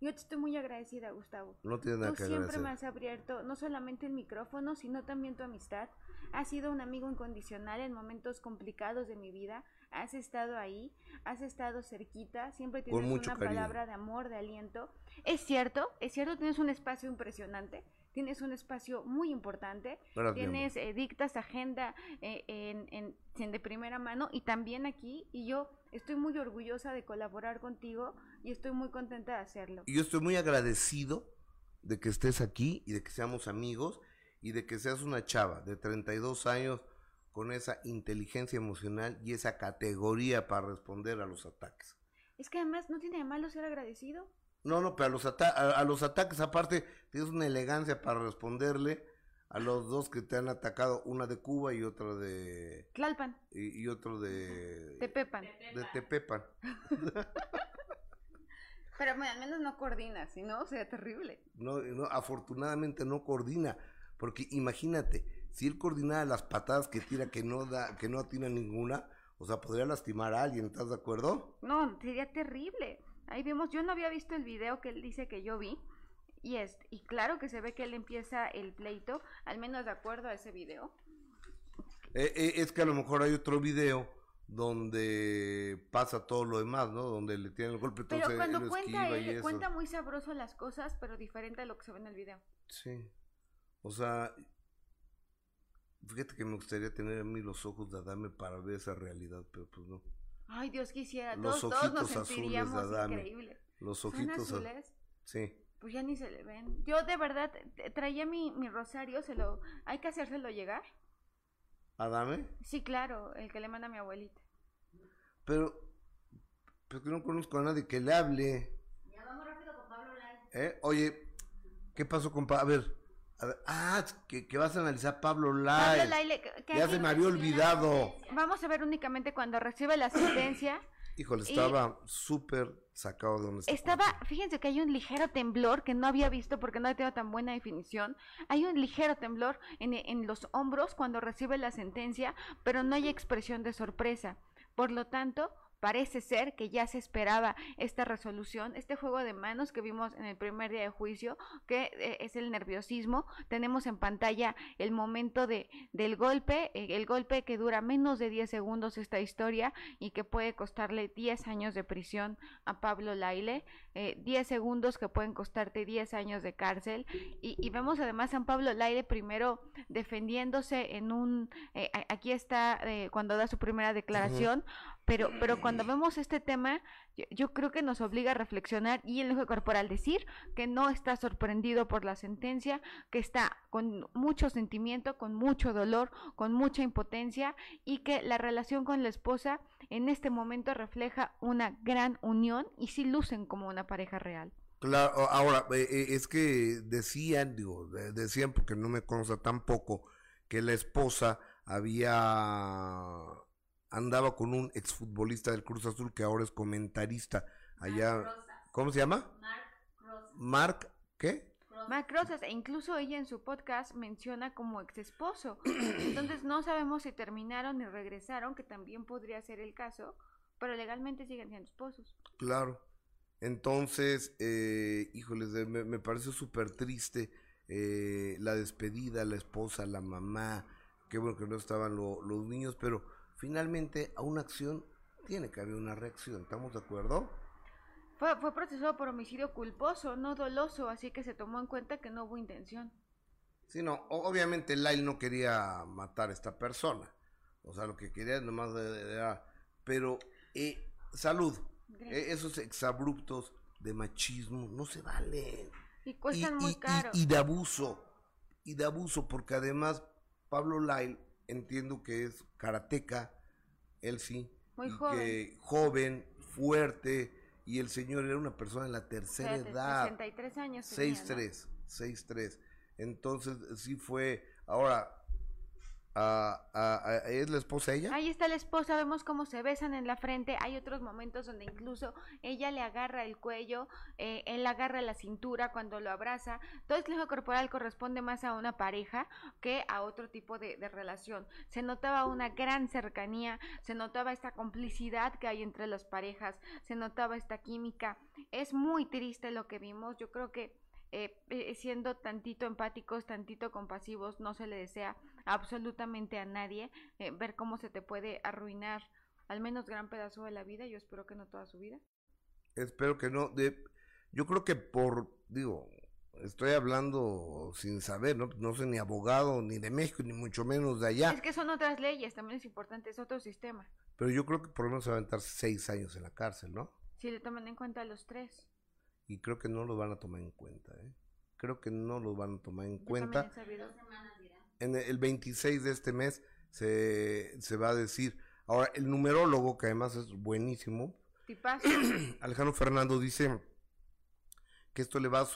Yo te estoy muy agradecida, Gustavo. No tienes nada Tú siempre me has abierto no solamente el micrófono, sino también tu amistad. Has sido un amigo incondicional en momentos complicados de mi vida. Has estado ahí, has estado cerquita, siempre tienes una palabra de amor, de aliento. Es cierto, es cierto, tienes un espacio impresionante, tienes un espacio muy importante, tienes eh, dictas agenda eh, en, en, de primera mano y también aquí, y yo estoy muy orgullosa de colaborar contigo y estoy muy contenta de hacerlo. Y yo estoy muy agradecido de que estés aquí y de que seamos amigos y de que seas una chava de 32 años con esa inteligencia emocional y esa categoría para responder a los ataques. Es que además no tiene de malo ser agradecido. No, no, pero a los, a, los ataques aparte tienes una elegancia para responderle a los dos que te han atacado, una de Cuba y otra de... Tlalpan. Y, otro de... Tepepan. De Tepepan. pero al menos no coordina, si no, sería terrible. No, no, afortunadamente no coordina, porque imagínate, si él coordinara las patadas que tira que no da, que no atina ninguna, o sea, podría lastimar a alguien, ¿estás de acuerdo? No, sería terrible. Ahí vemos, yo no había visto el video que él dice que yo vi. Y, es, y claro que se ve que él empieza el pleito, al menos de acuerdo a ese video. Eh, eh, es que a lo mejor hay otro video donde pasa todo lo demás, ¿no? Donde le tienen el golpe. Pero cuando cuenta él, cuenta muy sabroso las cosas, pero diferente a lo que se ve en el video. Sí. O sea, fíjate que me gustaría tener a mí los ojos de Adame para ver esa realidad, pero pues no. Ay, Dios quisiera. Los todos, ojitos nos sentiríamos azules de increíble. Los ojitos azules. Sí. Pues ya ni se le ven. Yo de verdad traía mi, mi rosario, se lo hay que hacérselo llegar. ¿Adame? Sí, claro, el que le manda a mi abuelita. Pero, pero que no conozco a nadie que le hable. Ya vamos rápido con Pablo Lai. ¿Eh? Oye, ¿qué pasó con Pablo? A ver, ah, que, vas a analizar Pablo Lai. ya se me había olvidado. Vamos a ver únicamente cuando recibe la sentencia. Híjole, estaba súper sacado de donde estaba. Fíjense que hay un ligero temblor que no había visto porque no tenido tan buena definición. Hay un ligero temblor en, en los hombros cuando recibe la sentencia, pero no hay expresión de sorpresa. Por lo tanto, Parece ser que ya se esperaba esta resolución, este juego de manos que vimos en el primer día de juicio, que eh, es el nerviosismo. Tenemos en pantalla el momento de, del golpe, eh, el golpe que dura menos de 10 segundos esta historia y que puede costarle 10 años de prisión a Pablo Laile, 10 eh, segundos que pueden costarte 10 años de cárcel. Y, vemos además a Pablo Laile primero defendiéndose en un, aquí está cuando da su primera declaración, pero, pero cuando vemos este tema, yo, creo que nos obliga a reflexionar y el lenguaje corporal decir que no está sorprendido por la sentencia, que está con mucho sentimiento, con mucho dolor, con mucha impotencia y que la relación con la esposa en este momento refleja una gran unión y sí lucen como una pareja real. Claro, ahora, eh, eh, es que decían, digo, decían porque no me consta tampoco, que la esposa había andaba con un exfutbolista del Cruz Azul que ahora es comentarista allá. ¿Cómo se llama? Mark Mark, ¿qué? Mark Rosas, e incluso ella en su podcast menciona como ex esposo. Entonces no sabemos si terminaron y regresaron, que también podría ser el caso, pero legalmente siguen siendo esposos. Claro. Entonces, eh, híjoles, me, parece súper triste eh, la despedida, la esposa, la mamá. Qué bueno que no estaban los niños, pero finalmente a una acción tiene que haber una reacción, ¿estamos de acuerdo? Fue, fue procesado por homicidio culposo, no doloso, así que se tomó en cuenta que no hubo intención. Sí, no, obviamente Lyle no quería matar a esta persona, o sea, lo que quería nomás era, pero eh, salud, eh, esos exabruptos de machismo no se valen. Y cuestan muy caro. Y, de abuso, y de abuso, porque además Pablo Lyle entiendo que es karateca, él sí. Muy joven. Que joven, fuerte, y el señor era una persona en la tercera edad. 63 años. 6'3, 6'3. Entonces sí fue, ahora, ¿Es la esposa ella? Ahí está la esposa, vemos cómo se besan en la frente. Hay otros momentos donde incluso ella le agarra el cuello, eh, él agarra la cintura cuando lo abraza. Todo el lenguaje corporal corresponde más a una pareja que a otro tipo de, de relación. Se notaba una gran cercanía, se notaba esta complicidad que hay entre las parejas, se notaba esta química. Es muy triste lo que vimos. Yo creo que eh, eh, siendo tantito empáticos, tantito compasivos, no se le desea absolutamente a nadie eh, ver cómo se te puede arruinar al menos gran pedazo de la vida, yo espero que no toda su vida. Espero que no, de, yo creo que por, digo, estoy hablando sin saber, ¿no? No soy ni abogado ni de México, ni mucho menos de allá. Es que son otras leyes, también es importante, es otro sistema. Pero yo creo que por lo menos va a aventar seis años en la cárcel, ¿no? Si le toman en cuenta los tres y creo que no lo van a tomar en cuenta. ¿eh? Creo que no lo van a tomar en cuenta. En el 26 de este mes se, se va a decir. Ahora, el numerólogo, que además es buenísimo, Alejandro Fernando dice que esto le va a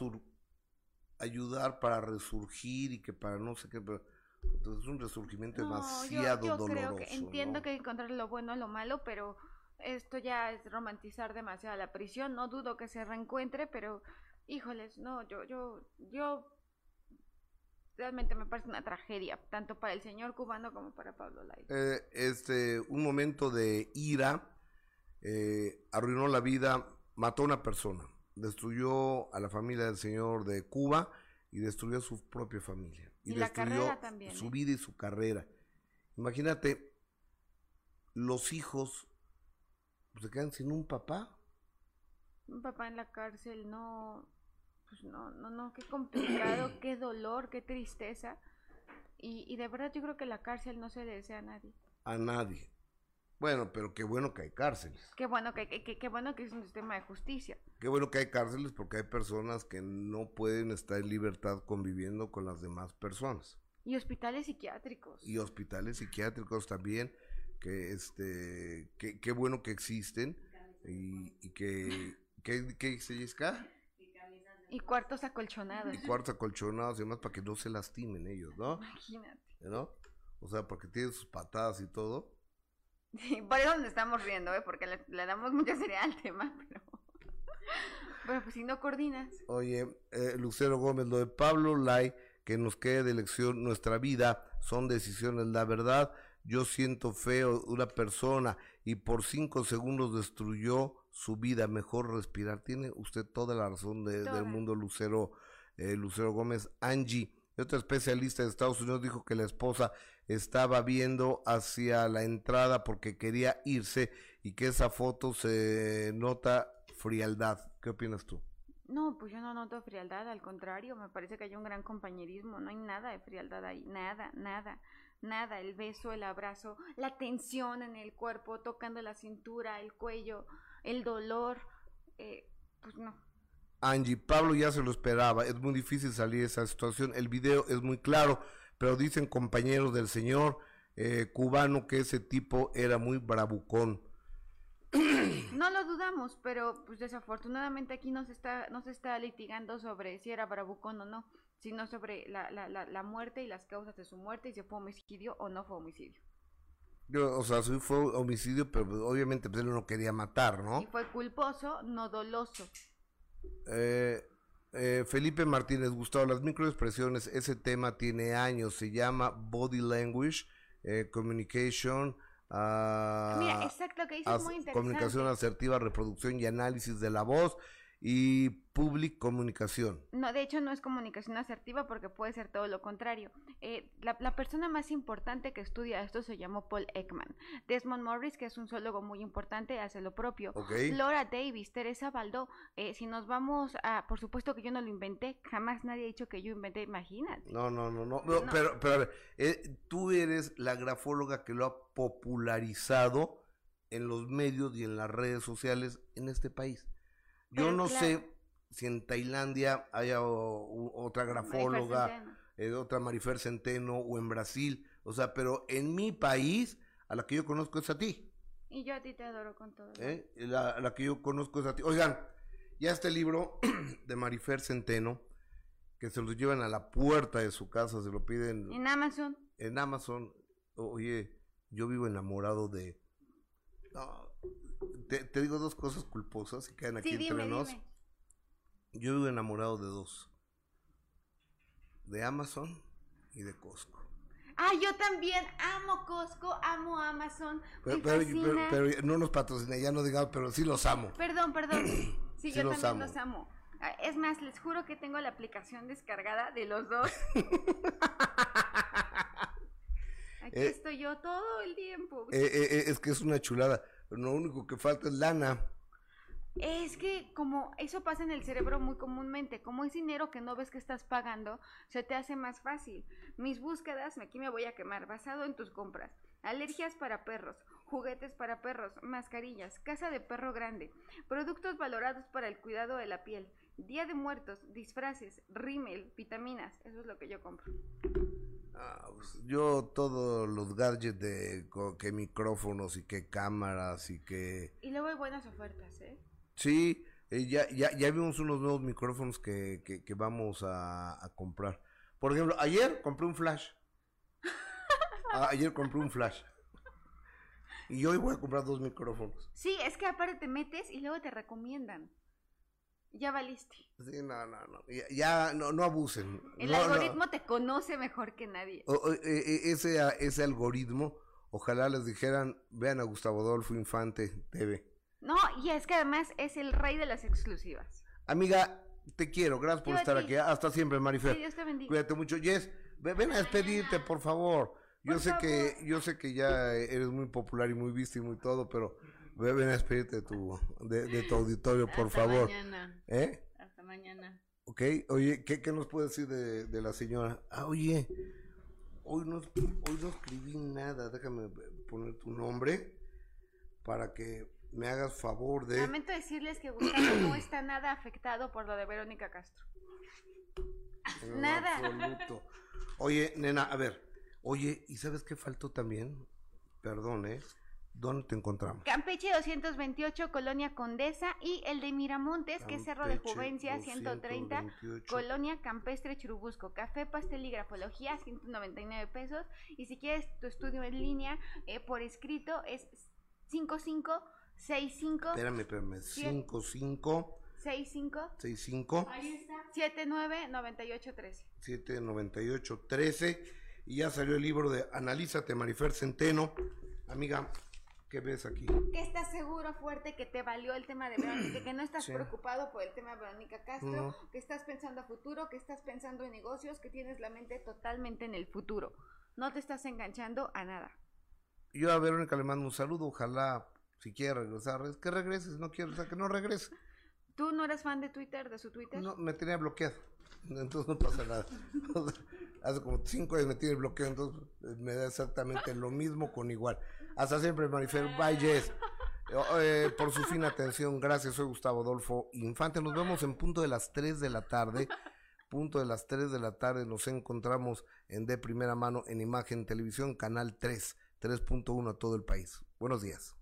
ayudar para resurgir y que para no sé qué, pero entonces es un resurgimiento demasiado yo, yo Creo que entiendo que hay que encontrar lo bueno y lo malo, pero esto ya es romantizar demasiado la prisión. No dudo que se reencuentre, pero híjoles, no, yo, yo, yo realmente me parece una tragedia, tanto para el señor cubano como para Pablo Lai. Eh, este, un momento de ira eh, arruinó la vida, mató a una persona, destruyó a la familia del señor de Cuba y destruyó a su propia familia. Y, la carrera también. Su ¿eh? vida y su carrera. Imagínate, los hijos se quedan sin un papá. Un papá en la cárcel, no, pues no, no, no, qué complicado, qué dolor, qué tristeza. Y, y de verdad yo creo que la cárcel no se le desea a nadie. A nadie. Bueno, pero qué bueno que hay cárceles. Qué bueno que, que, qué bueno que es un sistema de justicia. Qué bueno que hay cárceles porque hay personas que no pueden estar en libertad conviviendo con las demás personas. Y hospitales psiquiátricos. Y hospitales psiquiátricos también que este que, qué bueno que existen y, y que ¿qué, qué dice Jessica? Y cuartos acolchonados. Y cuartos acolchonados y demás para que no se lastimen ellos, ¿no? Imagínate. ¿No? O sea, porque tienen sus patadas y todo. Sí, por eso nos estamos riendo, ¿eh? Porque le, damos mucha seriedad al tema, pero... Pero pues si no coordinas. Oye, eh, Lucero Gómez, lo de Pablo Lai, que nos quede de elección nuestra vida, son decisiones, la verdad yo siento feo una persona y por cinco segundos destruyó su vida, mejor respirar. Tiene usted toda la razón de, del mundo, Lucero, eh, Lucero Gómez. Angie, otra especialista de Estados Unidos, dijo que la esposa estaba viendo hacia la entrada porque quería irse y que esa foto se nota frialdad. ¿Qué opinas tú? No, pues yo no noto frialdad, al contrario, me parece que hay un gran compañerismo, no hay nada de frialdad ahí, nada, nada, nada, el beso, el abrazo, la tensión en el cuerpo, tocando la cintura, el cuello, el dolor, eh, pues no. Angie, Pablo ya se lo esperaba, es muy difícil salir de esa situación, el video es muy claro, pero dicen compañeros del señor eh, cubano que ese tipo era muy bravucón. No lo dudamos, pero pues desafortunadamente aquí no se está, no se está litigando sobre si era bravucón o no, sino sobre la, la, la, la muerte y las causas de su muerte y si fue homicidio o no fue homicidio. Yo, o sea, sí fue homicidio, pero obviamente pues, él no quería matar, ¿no? Y fue culposo, no doloso. Eh, eh, Felipe Martínez, Gustavo, las microexpresiones, ese tema tiene años, se llama Body Language, eh, Communication, uh, Mira, exacto, que dices muy interesante. Comunicación asertiva, reproducción y análisis de la voz y public comunicación. No, de hecho no es comunicación asertiva porque puede ser todo lo contrario. Eh, la, la, persona más importante que estudia esto se llamó Paul Ekman. Desmond Morris, que es un zoólogo muy importante, hace lo propio. Okay. Laura Davis, Teresa Baldó. Eh, si nos vamos a, por supuesto que yo no lo inventé, jamás nadie ha dicho que yo inventé, imagínate. No, no, no, no, no. pero, pero a ver, eh, tú eres la grafóloga que lo ha popularizado en los medios y en las redes sociales en este país. Yo no claro. sé si en Tailandia haya o- u- otra grafóloga, eh, otra Marifer Centeno o en Brasil, o sea, pero en mi país, a la que yo conozco es a ti, Y yo a ti te adoro con todo. ¿eh? La, la que yo conozco es a ti. Oigan, ya este libro de Marifer Centeno, que se los llevan a la puerta de su casa, se lo piden En Amazon. en Amazon. Oye, yo vivo enamorado de... No, te, te digo dos cosas culposas y quedan aquí Sí, entre dime, nos. dime. Yo vivo enamorado de dos. De Amazon y de Costco. Ah, yo también amo Costco, amo Amazon. Pero, me pero- pero- pero no nos patrocina, ya no digamos, pero sí los amo. Perdón, perdón. Sí, Sí yo los también amo. los amo. Ah, Es más, les juro que tengo la aplicación descargada de los dos. Aquí Eh, estoy yo todo el tiempo. Eh, eh, es que es una chulada. Lo único que falta es lana. Es que como eso pasa en el cerebro muy comúnmente, como es dinero que no ves que estás pagando, se te hace más fácil. Mis búsquedas, aquí me voy a quemar, basado en tus compras. Alergias para perros, juguetes para perros, mascarillas, casa de perro grande, productos valorados para el cuidado de la piel, día de muertos, disfraces, rímel, vitaminas, eso es lo que yo compro. Ah, pues, yo todos los gadgets de que micrófonos y que cámaras y que... Y luego hay buenas ofertas, ¿eh? Sí, eh, ya, ya, ya vimos unos nuevos micrófonos que, que, que vamos a, a comprar. Por ejemplo, ayer compré un flash. Ah, ayer compré un flash. Y hoy voy a comprar dos micrófonos. Sí, es que aparte te metes y luego te recomiendan. Ya valiste. Sí, no, no, no. Ya, ya no, no abusen. El No, no. algoritmo te conoce mejor que nadie. O- o- e- e- ese, ese algoritmo, ojalá les dijeran, vean a Gustavo Adolfo Infante TV. No, y es que además es el rey de las exclusivas. Amiga, te quiero, gracias por Yo estar aquí. Hasta siempre, Marifer. Que Dios te bendiga. Cuídate mucho. Jess, ve- ven a despedirte, por favor. Yo Por sé que yo sé que ya eres muy popular y muy visto y muy todo, pero ven a despedirte de tu, de, de tu auditorio, por Hasta favor. mañana. ¿Eh? Hasta mañana. Ok, oye, ¿qué, qué nos puede decir de, de la señora? Ah, oye, hoy no, hoy no escribí nada, déjame poner tu nombre para que me hagas favor de... Lamento decirles que Gustavo no está nada afectado por lo de Verónica Castro. En Nada. absoluto. Oye, nena, a ver, oye, ¿y sabes qué faltó también? Perdón, ¿eh? ¿Dónde te encontramos? Campeche 228, Colonia Condesa, y el de Miramontes, que es Cerro de Campeche, Juvencia 130, 228. Colonia Campestre Churubusco, café, pastel y grafología 199 pesos, y si quieres tu estudio en línea eh, por escrito es 5565 Espérame, espérame. 5, 5, 65 6, 5, Ahí está. 79 98 13. 7, 98, 13. Y ya salió el libro de Analízate, Marifer Centeno. Amiga, ¿qué ves aquí? Que estás seguro, fuerte, que te valió el tema de Verónica, que no estás Sí. preocupado por el tema de Verónica Castro, No. que estás pensando a futuro, que estás pensando en negocios, que tienes la mente totalmente en el futuro. No te estás enganchando a nada. Yo a Verónica le mando un saludo, ojalá si quiere regresar, es que regreses, no quiero, o sea, que no regrese. ¿Tú no eres fan de Twitter, de su Twitter? No, me tenía bloqueado, entonces no pasa nada. Hace como cinco años me tiene bloqueado, entonces eh, me da exactamente lo mismo con igual. Hasta siempre, Marifer. Bye, Jess. Eh, por su fina atención, gracias. Soy Gustavo Adolfo Infante. Nos vemos en punto de las 3 de la tarde. Punto de las 3 de la tarde nos encontramos en De Primera Mano en Imagen Televisión, Canal 3, 3.1 a todo el país. Buenos días.